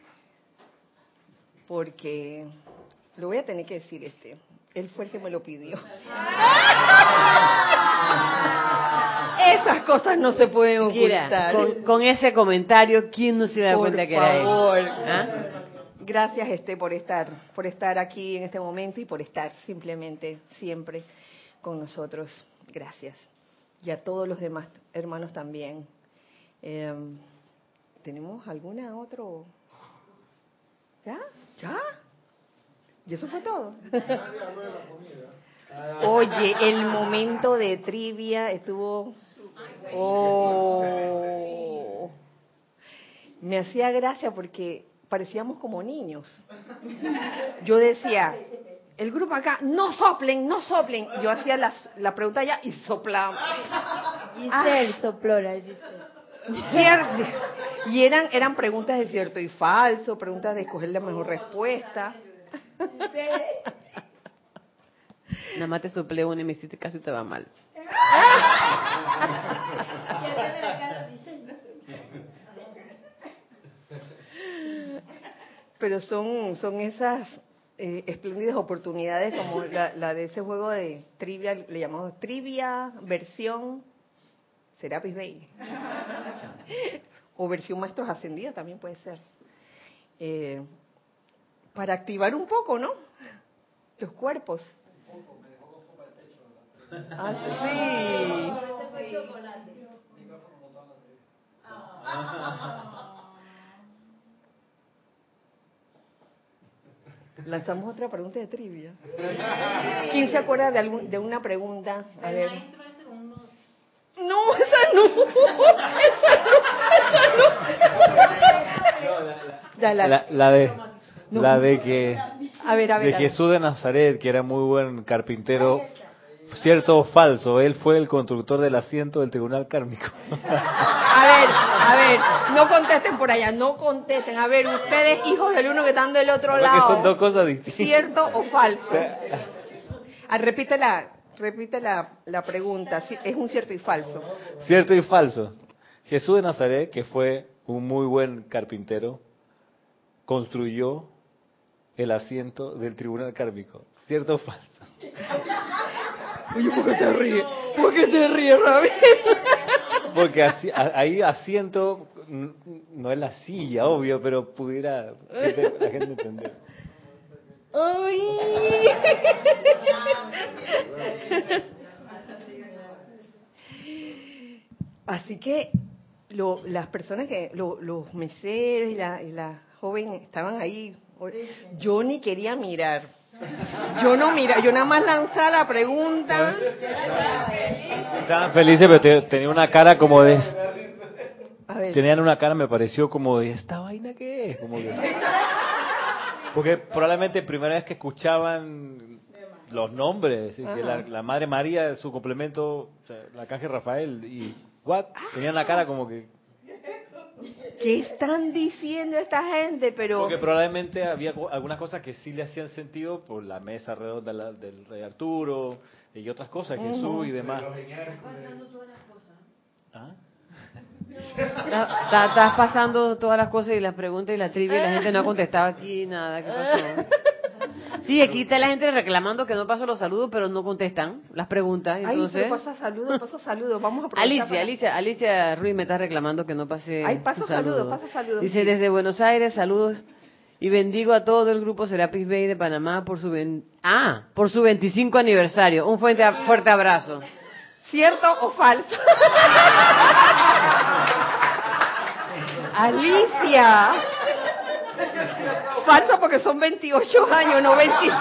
porque lo voy a tener que decir, este, él fue el que me lo pidió. *laughs* Esas cosas no se pueden ocultar. con, con ese comentario, ¿quién no se da Por cuenta que era él? favor. ¿Ah? Gracias, este, por estar, por estar aquí en este momento y por estar simplemente siempre con nosotros. Gracias. Y a todos los demás hermanos también. Eh, ¿Tenemos alguna otro? ¿Ya? ¿Ya? ¿Y eso fue todo? *laughs* Oye, el momento de trivia estuvo... Oh, me hacía gracia porque parecíamos como niños. Yo decía, el grupo acá, no soplen, no soplen. Yo hacía las- la pregunta ya y soplaba. La Giselle. Cier- Y eran, eran preguntas de cierto y falso, preguntas de escoger la mejor respuesta. Nada más te soplé una y me hiciste caso y te va mal. Pero son, son esas eh, espléndidas oportunidades como la, de ese juego de trivia, le llamamos trivia versión Serapis Bay. o versión Maestros Ascendidos también puede ser. Eh, para activar un poco, ¿no? Los cuerpos. Ah, sí. *laughs* Lanzamos otra pregunta de trivia. ¿Quién se acuerda de, algún, de una pregunta? A ver. No, *laughs* esa no. Esa no. Esa no. Dale. La, la de la de que A ver, a ver. de. Jesús de Nazaret, que era muy buen carpintero, cierto o falso, él fue el constructor del asiento del tribunal kármico. A ver, a ver, no contesten por allá, no contesten. A ver, ustedes, hijos del uno que están del otro Porque lado. son dos cosas distintas. ¿Cierto o falso? Ah, repite la, repite la, la pregunta. Sí, Es un cierto y falso. Cierto y falso. Jesús de Nazaret, que fue un muy buen carpintero, construyó el asiento del tribunal kármico. ¿Cierto o falso? Oye, ¿por qué te ríes? ¿Por qué te ríes, Rabi? *laughs* Porque así- ahí asiento no es la silla, obvio, pero pudiera gente- la gente entender. Así que lo- las personas que, lo- los meseros y la, y la joven estaban ahí. Yo ni quería mirar. Yo no mira, yo nada más lanzaba la pregunta. Estaban felices, pero te- tenía una cara como de... A ver, Tenían una cara, me pareció como de, ¿esta vaina qué es? Como que- porque probablemente primera vez que escuchaban los nombres, y que la, la Madre María, su complemento, o sea, la caja Rafael, y ¿what? Tenían la cara como que... ¿qué están diciendo esta gente? Pero Porque probablemente había algunas cosas que sí le hacían sentido por la mesa redonda la- del rey Arturo y otras cosas, Jesús y demás. ¿Ah? Está- está- Estás pasando todas las cosas y las preguntas y la trivia y la gente no ha contestado aquí nada. ¿Qué pasó? *laughs* Sí, aquí está la gente reclamando que no paso los saludos, pero no contestan las preguntas. Ay, pero pasa saludos, pasa saludos. Vamos a Alicia, para- Alicia, Alicia Ruiz me está reclamando que no pase Ay, pasa tu saludos, saludo. pasa saludos. Dice desde Buenos Aires, saludos Y bendigo a todo el grupo Serapis Bay de Panamá por su ven- ah, por su 25 aniversario. Un fuerte, fuerte abrazo. ¿Cierto o falso? *laughs* Alicia. Falso porque son 28 años, no 25.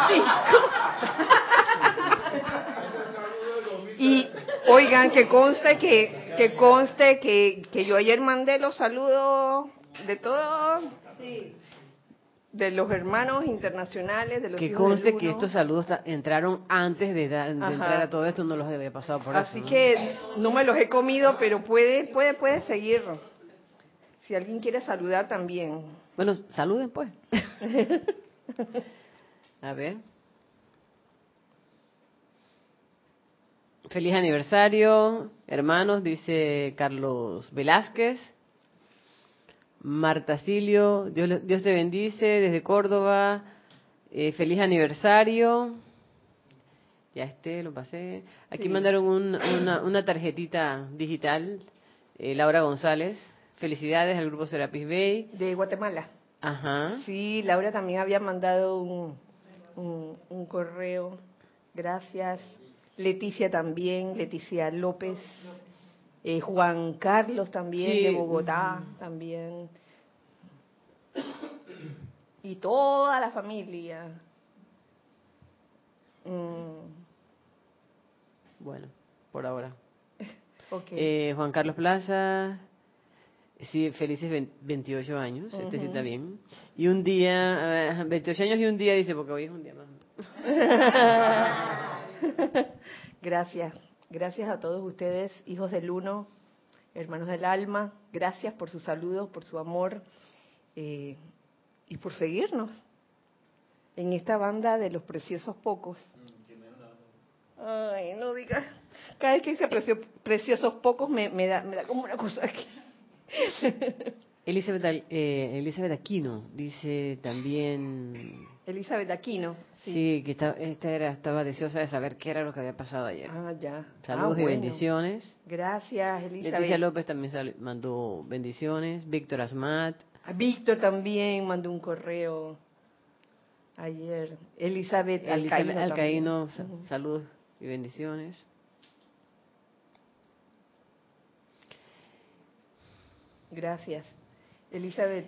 Y oigan, que conste que, que conste que, que yo ayer mandé los saludos de todos, de los hermanos internacionales, de los Que conste que estos saludos entraron antes de, dar- de entrar a todo esto, no los había pasado por Así eso. ¿no? que no me los he comido, pero puede, puede, puede seguir. Si alguien quiere saludar también. Bueno, saluden pues. A ver. Feliz aniversario, hermanos, dice Carlos Velázquez. Marta Silio, Dios, Dios te bendice desde Córdoba. Eh, feliz aniversario. Ya esté, lo pasé. Aquí Sí. mandaron un- una, una tarjetita digital. eh, Laura González. Felicidades al grupo Serapis Bay. De Guatemala. Ajá. Sí, Laura también había mandado un, un, un correo. Gracias. Leticia también, Leticia López. Eh, Juan Carlos también, Sí. de Bogotá, también. Y toda la familia. Mm, Bueno, por ahora. *laughs* ok. Eh, Juan Carlos Plaza, sí, felices vein- 28 años, este sí está bien. Y un día, eh, 28 años y un día, dice, porque hoy es un día más. *laughs* Gracias, gracias a todos ustedes, hijos del uno, hermanos del alma. Gracias por sus saludos, por su amor eh, y por seguirnos en esta banda de los preciosos pocos. Ay, no digas. Cada vez que dice precio- preciosos pocos me, me da, me da como una cosa aquí. *laughs* Elizabeth, eh, Elizabeth Aquino dice también, Elizabeth Aquino. sí, que esta era, estaba deseosa de saber qué era lo que había pasado ayer. Ah, ya. Saludos Ah, y bendiciones. Gracias, Elizabeth. Leticia López también sal- mandó bendiciones. Víctor Asmat. A Víctor también mandó un correo ayer. Elizabeth Elizabeth Alcaíno. Saludos y bendiciones. Gracias. Elizabeth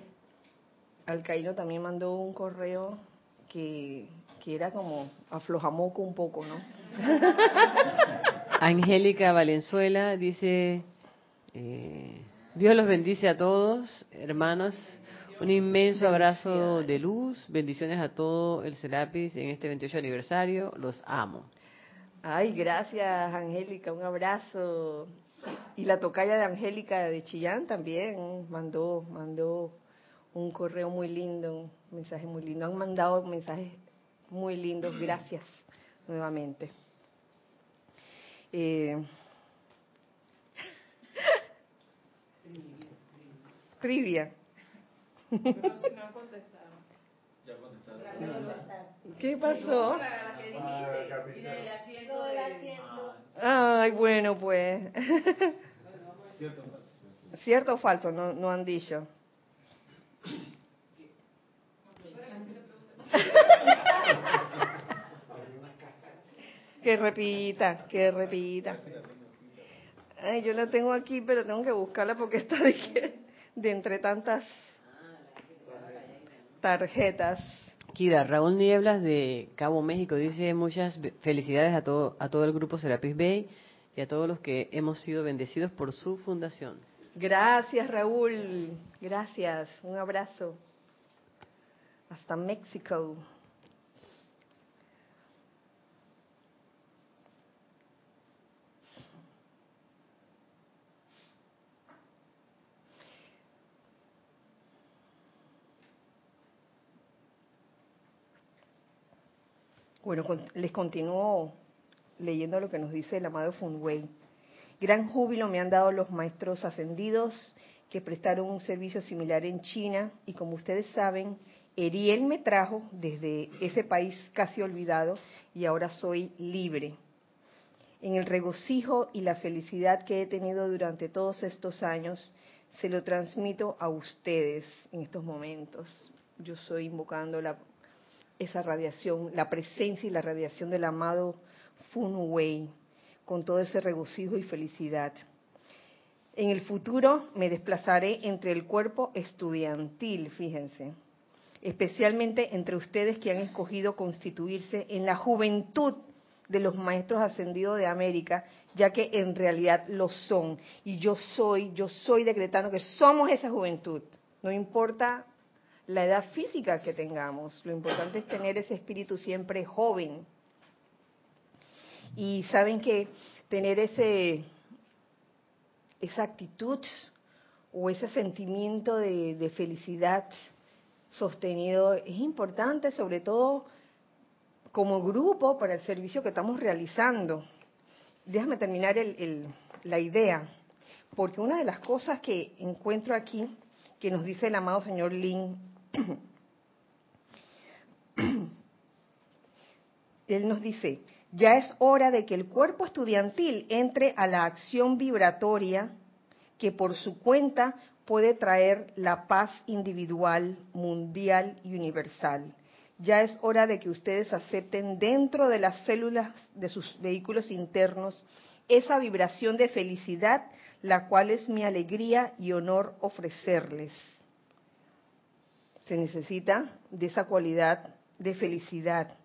Alcaíno también mandó un correo que, que era como aflojamoco un poco, ¿no? *laughs* Angélica Valenzuela dice, eh, Dios los bendice a todos, hermanos. Un inmenso abrazo de luz, bendiciones a todo el Serapis en este 28 aniversario, los amo. Ay, gracias, Angélica, un abrazo. Y la tocaya de Angélica de Chillán también mandó, mandó un correo muy lindo, un mensaje muy lindo. Han mandado mensajes muy lindos, gracias nuevamente. Eh, trivia. ¿Qué pasó? Ay, bueno, pues. *laughs* ¿Cierto o falso? No, no han dicho. *laughs* que repita, que repita. Ay, yo la tengo aquí, pero tengo que buscarla porque está de, de entre tantas tarjetas. Kira, Raúl Nieblas de Cabo México dice muchas felicidades a todo, a todo el grupo Serapis Bay y a todos los que hemos sido bendecidos por su fundación. Gracias, Raúl. Gracias. Un abrazo. Hasta México. Bueno, les continúo leyendo lo que nos dice el amado Funway. Gran júbilo me han dado los maestros ascendidos que prestaron un servicio similar en China y como ustedes saben, Eriel me trajo desde ese país casi olvidado y ahora soy libre. En el regocijo y la felicidad que he tenido durante todos estos años, se lo transmito a ustedes en estos momentos. yo soy invocando la, esa radiación, la presencia y la radiación del amado Fun Wei, con todo ese regocijo y felicidad. En el futuro me desplazaré entre el cuerpo estudiantil, fíjense, especialmente entre ustedes que han escogido constituirse en la juventud de los maestros ascendidos de América, ya que en realidad lo son. Y yo soy, yo soy decretando que somos esa juventud. No importa la edad física que tengamos, lo importante es tener ese espíritu siempre joven. Y saben que tener ese esa actitud o ese sentimiento de, felicidad sostenido es importante, sobre todo como grupo para el servicio que estamos realizando. Déjame terminar la idea, porque una de las cosas que encuentro aquí, que nos dice el amado señor Lin, *coughs* él nos dice, ya es hora de que el cuerpo estudiantil entre a la acción vibratoria que por su cuenta puede traer la paz individual, mundial y universal ya es hora de que ustedes acepten dentro de las células de sus vehículos internos esa vibración de felicidad, la cual es mi alegría y honor ofrecerles. Se necesita de esa cualidad de felicidad.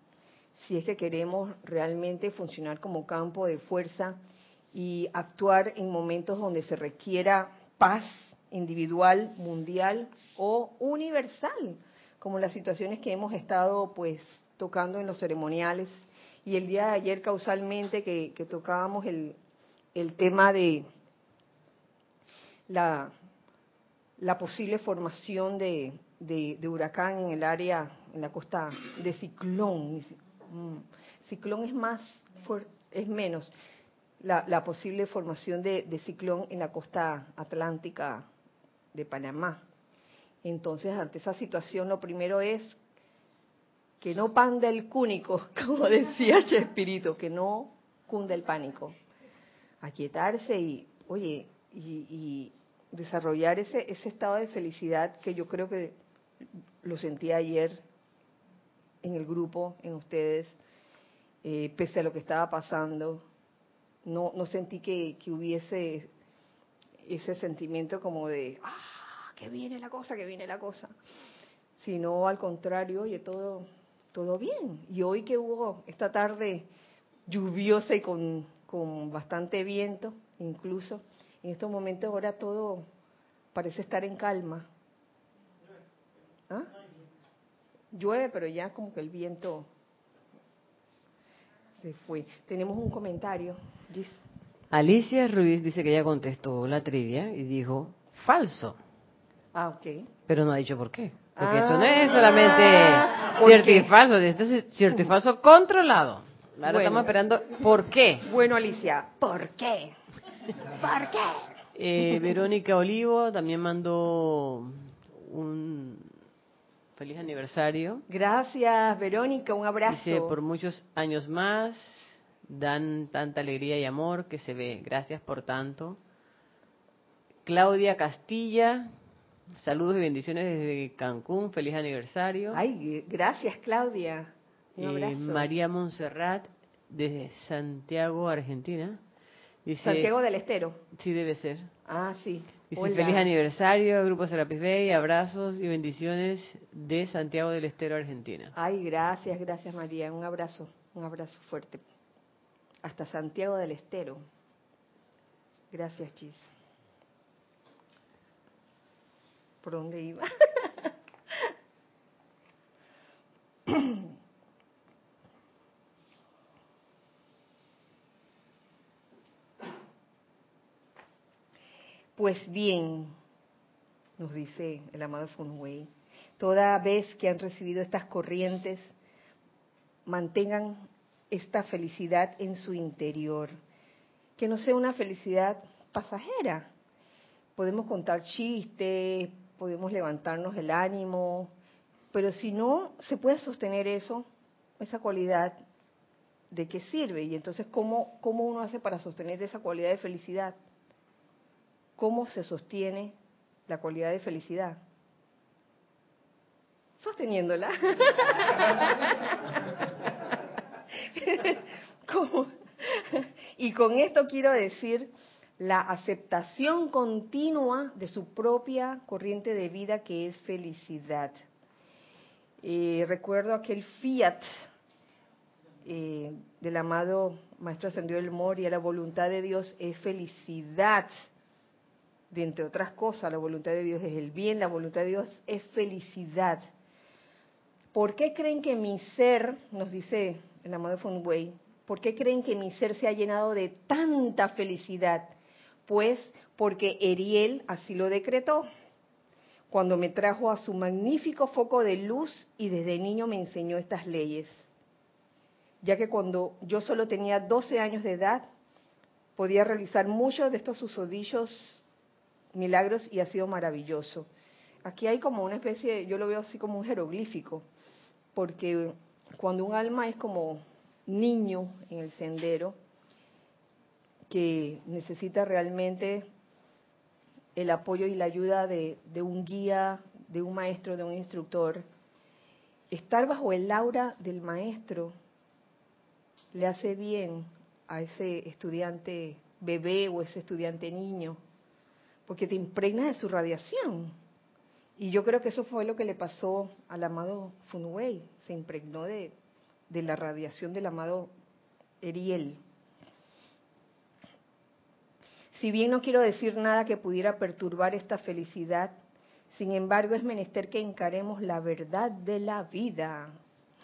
Si es que queremos realmente funcionar como campo de fuerza y actuar en momentos donde se requiera paz individual, mundial o universal como las situaciones que hemos estado pues tocando en los ceremoniales. Y el día de ayer causalmente que, tocábamos el, tema de la posible formación de, de, huracán en el área, en la costa de ciclón. Mm, ciclón es más, es menos. La, posible formación de, de ciclón en la costa atlántica de Panamá. Entonces, ante esa situación, lo primero es que no pande el cúnico, *laughs* como decía Espíritu, que no cunde el pánico. Aquietarse y, oye, y, desarrollar ese, ese estado de felicidad que yo creo que lo sentí ayer en el grupo, en ustedes, eh, pese a lo que estaba pasando. No, no sentí que, que hubiese ese sentimiento como de, ah, que viene la cosa, que viene la cosa. Sino al contrario, oye, todo, todo bien. Y hoy que hubo esta tarde lluviosa y con, con bastante viento, incluso, en estos momentos ahora todo parece estar en calma. ¿Ah? Llueve, pero ya como que el viento se fue. Tenemos un comentario. Alicia Ruiz dice que ella contestó la trivia y dijo falso. Ah, ok. Pero no ha dicho por qué. Porque esto no es solamente ah, cierto y falso, esto es cierto y falso controlado. Ahora estamos esperando por qué. Bueno, Alicia, ¿por qué? ¿Por qué? Eh, Verónica Olivo también mandó un feliz aniversario. Gracias, Verónica, un abrazo. Dice, por muchos años más, dan tanta alegría y amor que se ve. Gracias por tanto. Claudia Castilla, Saludos y bendiciones desde Cancún. Feliz aniversario. Ay, gracias Claudia. Eh, María Montserrat desde Santiago, Argentina. Dice, Santiago del Estero. Sí, debe ser. Ah, sí. Dice feliz aniversario, Grupo Serapis Bay, abrazos y bendiciones de Santiago del Estero, Argentina. Ay, gracias, gracias María. Un abrazo, un abrazo fuerte. Hasta Santiago del Estero. Gracias, Chis. por dónde iba. *laughs* Pues bien, nos dice el amado Funway, toda vez que han recibido estas corrientes, mantengan esta felicidad en su interior, que no sea una felicidad pasajera. Podemos contar chistes, podemos levantarnos el ánimo, pero si no se puede sostener eso, esa cualidad, ¿de qué sirve? Y entonces, ¿cómo, cómo uno hace para sostener esa cualidad de felicidad? ¿Cómo se sostiene la cualidad de felicidad? sosteniéndola. *laughs* y con esto quiero decir la aceptación continua de su propia corriente de vida que es felicidad. Eh, recuerdo aquel fiat eh, del amado Maestro Ascendido del Mori, la voluntad de Dios es felicidad. De entre otras cosas, la voluntad de Dios es el bien, la voluntad de Dios es felicidad. ¿Por qué creen que mi ser, nos dice el amado Funway, por qué creen que mi ser se ha llenado de tanta felicidad? Pues porque Eriel así lo decretó cuando me trajo a su magnífico foco de luz y desde niño me enseñó estas leyes. Ya que cuando yo solo tenía 12 años de edad, podía realizar muchos de estos susodillos milagros y ha sido maravilloso. Aquí hay como una especie, yo lo veo así como un jeroglífico, porque cuando un alma es como niño en el sendero, que necesita realmente el apoyo y la ayuda de, un guía, de un maestro, de un instructor, estar bajo el aura del maestro le hace bien a ese estudiante bebé o ese estudiante niño, porque te impregna de su radiación. Y yo creo que eso fue lo que le pasó al amado Funwei, se impregnó de, de la radiación del amado Eriel. Si bien no quiero decir nada que pudiera perturbar esta felicidad, sin embargo es menester que encaremos la verdad de la vida.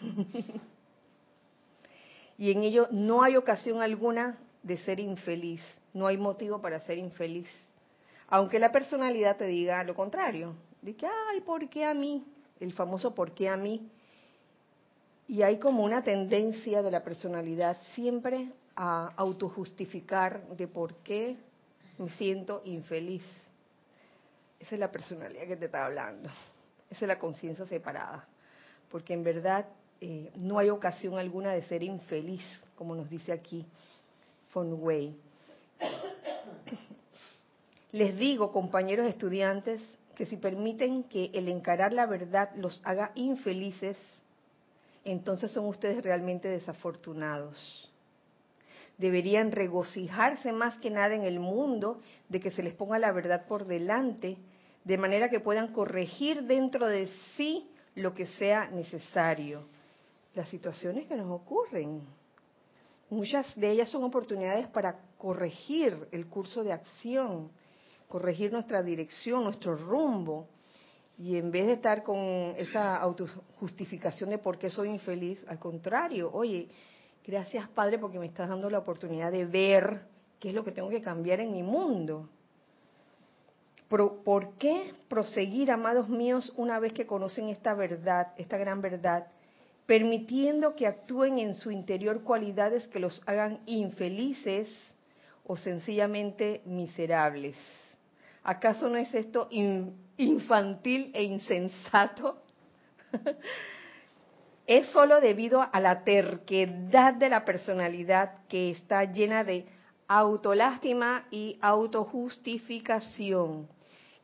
*laughs* y en ello no hay ocasión alguna de ser infeliz, no hay motivo para ser infeliz. Aunque la personalidad te diga lo contrario, de que, ay, ¿por qué a mí? El famoso ¿por qué a mí? Y hay como una tendencia de la personalidad siempre a autojustificar de por qué me siento infeliz. Esa es la personalidad que te está hablando. Esa es la conciencia separada. Porque en verdad eh, no hay ocasión alguna de ser infeliz, como nos dice aquí Von Wei. Les digo, compañeros estudiantes, que si permiten que el encarar la verdad los haga infelices, entonces son ustedes realmente desafortunados. Deberían regocijarse más que nada en el mundo de que se les ponga la verdad por delante, de manera que puedan corregir dentro de sí lo que sea necesario. Las situaciones que nos ocurren, muchas de ellas son oportunidades para corregir el curso de acción, corregir nuestra dirección, nuestro rumbo. Y en vez de estar con esa autojustificación de por qué soy infeliz, al contrario, oye, gracias Padre porque me estás dando la oportunidad de ver qué es lo que tengo que cambiar en mi mundo. ¿Por qué proseguir, amados míos, una vez que conocen esta verdad, esta gran verdad, permitiendo que actúen en su interior cualidades que los hagan infelices o sencillamente miserables? ¿Acaso no es esto infantil e insensato? *laughs* es solo debido a la terquedad de la personalidad que está llena de autolástima y autojustificación,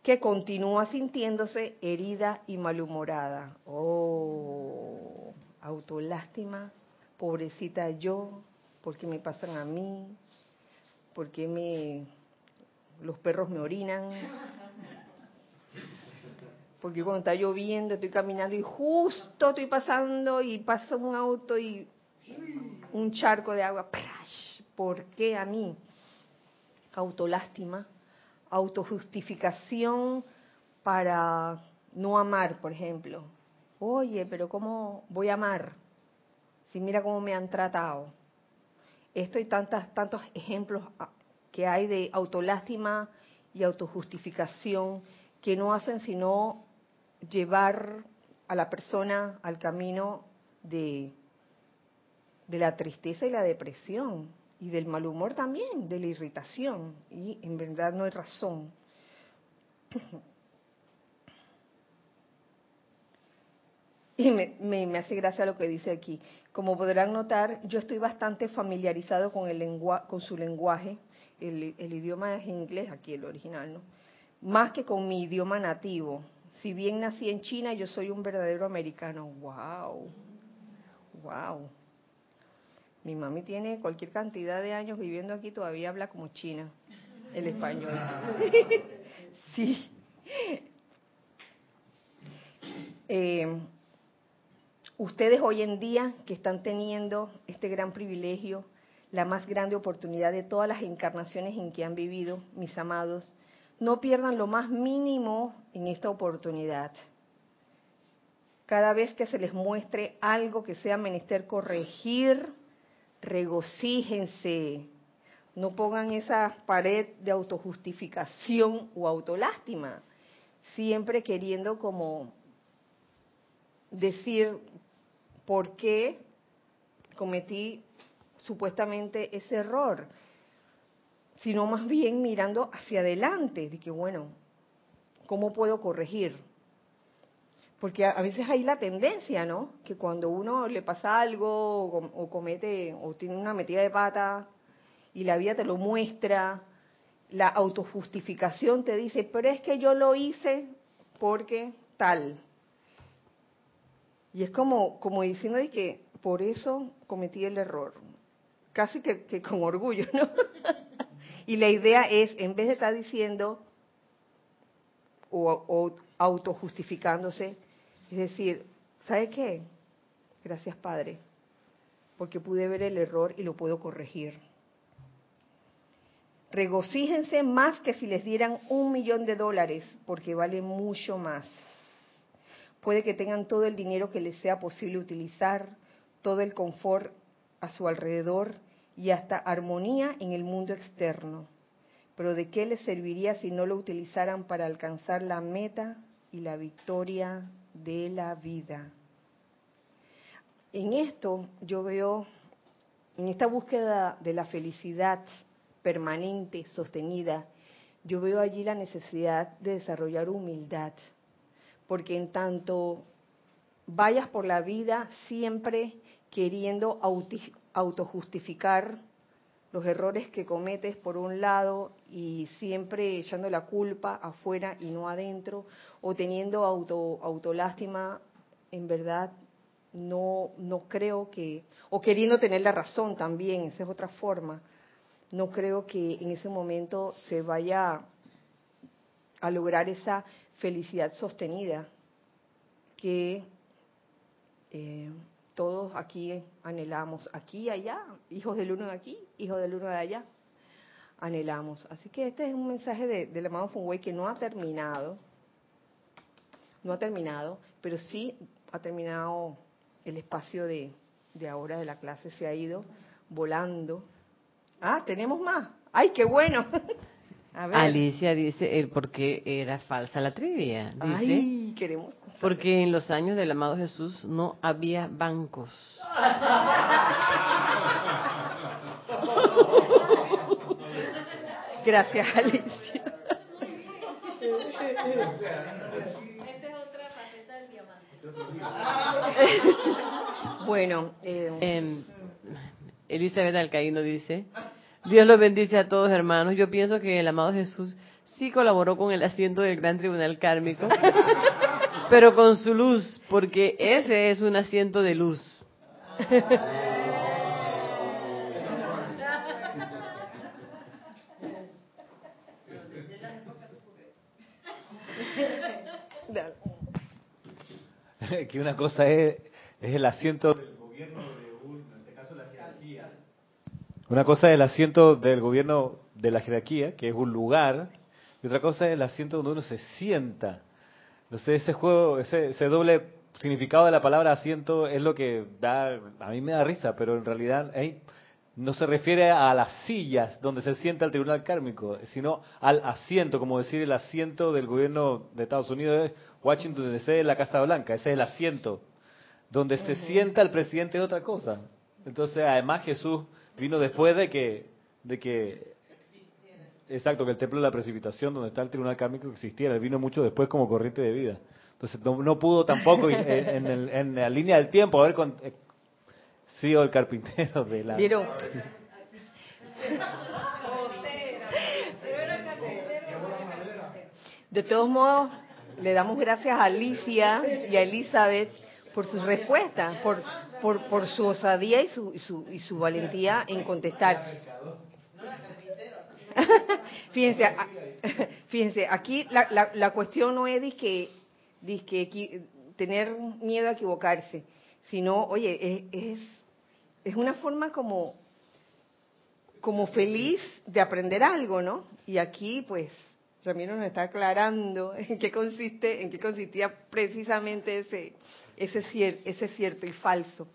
que continúa sintiéndose herida y malhumorada. Oh, autolástima, pobrecita yo, ¿por qué me pasan a mí? ¿Por qué me los perros me orinan. Porque cuando está lloviendo estoy caminando y justo estoy pasando y pasa un auto y un charco de agua. ¿Por qué a mí? Autolástima, autojustificación para no amar, por ejemplo. Oye, pero ¿cómo voy a amar? Si mira cómo me han tratado. Esto y tantas, tantos ejemplos que hay de autolástima y autojustificación que no hacen sino llevar a la persona al camino de, la tristeza y la depresión y del mal humor también, de la irritación. Y en verdad no hay razón. *clears throat* Y me, me, hace gracia lo que dice aquí. Como podrán notar, yo estoy bastante familiarizado con, el con su lenguaje el, idioma es inglés aquí, el original, ¿no? Más que con mi idioma nativo. Si bien nací en China, yo soy un verdadero americano. ¡Wow! ¡Wow! Mi mami tiene cualquier cantidad de años viviendo aquí, todavía habla como china el español. *laughs* sí. Eh, ustedes hoy en día que están teniendo este gran privilegio, la más grande oportunidad de todas las encarnaciones en que han vivido, mis amados, no pierdan lo más mínimo en esta oportunidad. Cada vez que se les muestre algo que sea menester corregir, regocíjense. No pongan esa pared de autojustificación o autolástima, siempre queriendo como decir por qué cometí supuestamente ese error, sino más bien mirando hacia adelante, de que bueno, ¿cómo puedo corregir? Porque a veces hay la tendencia, ¿no? Que cuando uno le pasa algo o, comete o tiene una metida de pata y la vida te lo muestra, la autojustificación te dice, pero es que yo lo hice porque tal. Y es como, como diciendo de que por eso cometí el error. Casi que, con orgullo, ¿no? *laughs* y la idea es, en vez de estar diciendo o, o autojustificándose, es decir, ¿sabe qué? Gracias Padre, porque pude ver el error y lo puedo corregir. Regocíjense más que si les dieran un millón de dólares, porque vale mucho más. Puede que tengan todo el dinero que les sea posible utilizar, todo el confort a su alrededor y hasta armonía en el mundo externo. Pero ¿de qué les serviría si no lo utilizaran para alcanzar la meta y la victoria de la vida? En esto yo veo, en esta búsqueda de la felicidad permanente, sostenida, yo veo allí la necesidad de desarrollar humildad porque en tanto vayas por la vida siempre queriendo autojustificar los errores que cometes por un lado y siempre echando la culpa afuera y no adentro, o teniendo auto, autolástima, en verdad no, no creo que, o queriendo tener la razón también, esa es otra forma, no creo que en ese momento se vaya a lograr esa felicidad sostenida que eh, todos aquí anhelamos, aquí y allá, hijos del uno de aquí, hijos del uno de allá, anhelamos. Así que este es un mensaje de, del amado Funway que no ha terminado, no ha terminado, pero sí ha terminado el espacio de, de ahora de la clase, se ha ido volando. Ah, tenemos más. ¡Ay, qué bueno! *laughs* Alicia dice el por qué era falsa la trivia. Dice, Ay, queremos. Porque en los años del amado Jesús no había bancos. *laughs* Gracias, Alicia. *laughs* bueno, eh, eh, Elizabeth Alcaíno dice, Dios los bendice a todos, hermanos. Yo pienso que el amado Jesús sí colaboró con el asiento del Gran Tribunal Kármico, *laughs* pero con su luz, porque ese es un asiento de luz. *laughs* que una cosa es, es el asiento del gobierno una cosa es el asiento del gobierno de la jerarquía, que es un lugar, y otra cosa es el asiento donde uno se sienta. Entonces ese juego, ese, doble significado de la palabra asiento es lo que da, a mí me da risa, pero en realidad no se refiere a las sillas donde se sienta el tribunal kármico, sino al asiento, como decir el asiento del gobierno de Estados Unidos es Washington DC, la Casa Blanca, ese es el asiento donde se sienta el presidente de otra cosa. Entonces, además Jesús vino después de que, de que, exacto, que el templo de la precipitación, donde está el tribunal kármico, existiera. Él vino mucho después como corriente de vida. Entonces, no, pudo tampoco en, la línea del tiempo haber con, eh, sido el carpintero de la. De todos modos, le damos gracias a Alicia y a Elizabeth por sus respuestas, por, por, por su osadía y su, y su, y su valentía en contestar. *laughs* fíjense, *laughs* fíjense, aquí la, la, la cuestión no es que, que tener miedo a equivocarse, sino, oye, es, es, una forma como, como feliz de aprender algo, ¿no? Y aquí, pues, Ramiro nos está aclarando *laughs* en qué consiste, en qué consistía precisamente ese, ese, ese cierto y falso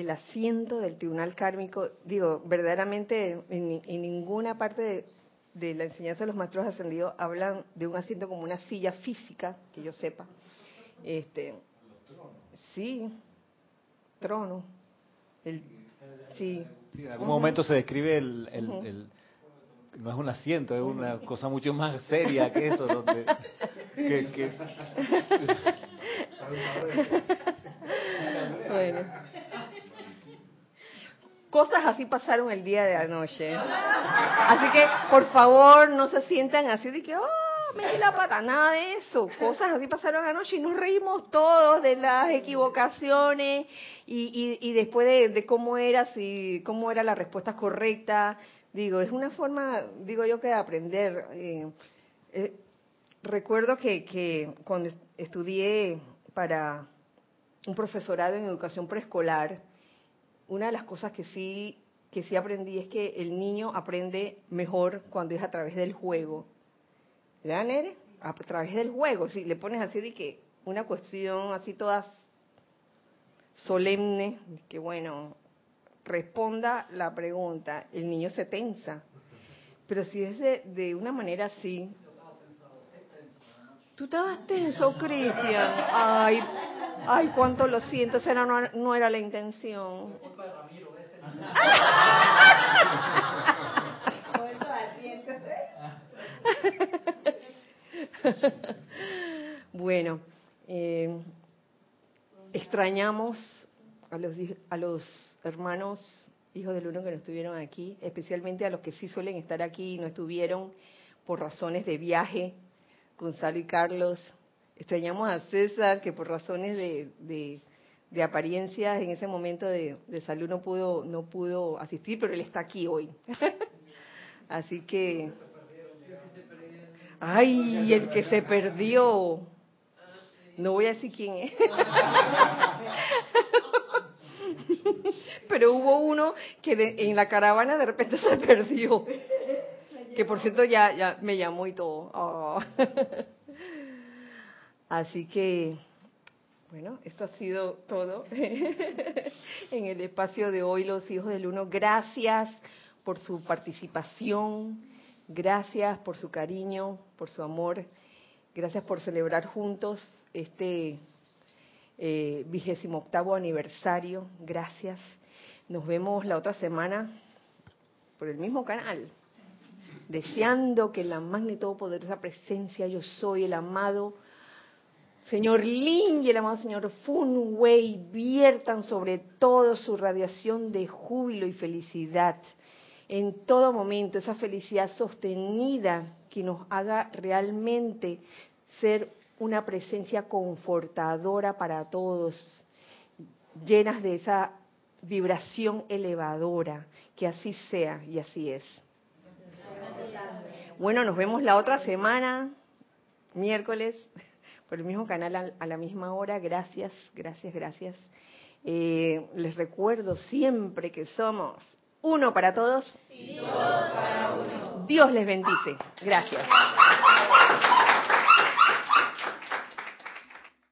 el asiento del tribunal kármico, digo, verdaderamente en, ninguna parte de, la enseñanza de los maestros ascendidos hablan de un asiento como una silla física, que yo sepa. Este, sí, trono. El, sí. en algún momento se describe el, no es un asiento, es una cosa mucho más seria que eso, donde que, *laughs* bueno cosas así pasaron el día de anoche. Así que, por favor, no se sientan así de que, oh, me di la pata, nada de eso. Cosas así pasaron anoche y nos reímos todos de las equivocaciones y, y, después de, cómo era, si, cómo era la respuesta correcta. Digo, es una forma, digo yo, que de aprender. Eh, eh, recuerdo que, que cuando estudié para un profesorado en educación preescolar, una de las cosas que sí que sí aprendí es que el niño aprende mejor cuando es a través del juego. ¿Verdad? A través del juego. Si le pones así de que una cuestión así toda solemne, que bueno, responda la pregunta, el niño se tensa. Pero si es de, una manera así, Tú estabas tenso, Cristian. Ay, ay, cuánto lo siento, esa no, era la intención. *laughs* bueno, eh, extrañamos a los, a los hermanos hijos del uno que no estuvieron aquí, especialmente a los que sí suelen estar aquí y no estuvieron por razones de viaje Gonzalo y Carlos. Extrañamos a César, que por razones de, de, apariencias en ese momento de, salud no pudo, no pudo asistir, pero él está aquí hoy. *laughs* Así que... Ay, el que se perdió. No voy a decir quién es. *laughs* Pero hubo uno que en la caravana de repente se perdió. Que por cierto ya, ya me llamó y todo. Oh. *laughs* Así que, bueno, esto ha sido todo *laughs* en el espacio de hoy, los hijos del uno. Gracias por su participación, gracias por su cariño, por su amor, gracias por celebrar juntos este eh, vigésimo octavo aniversario. Gracias. Nos vemos la otra semana por el mismo canal deseando que la magna y presencia yo soy, el amado Señor Lin y el amado Señor Fun Wei viertan sobre todo su radiación de júbilo y felicidad en todo momento, esa felicidad sostenida que nos haga realmente ser una presencia confortadora para todos, llenas de esa vibración elevadora, que así sea y así es. Bueno, nos vemos la otra semana, miércoles, por el mismo canal a la misma hora. Gracias, gracias, gracias. Eh, les recuerdo siempre que somos uno para todos. Dios les bendice. Gracias.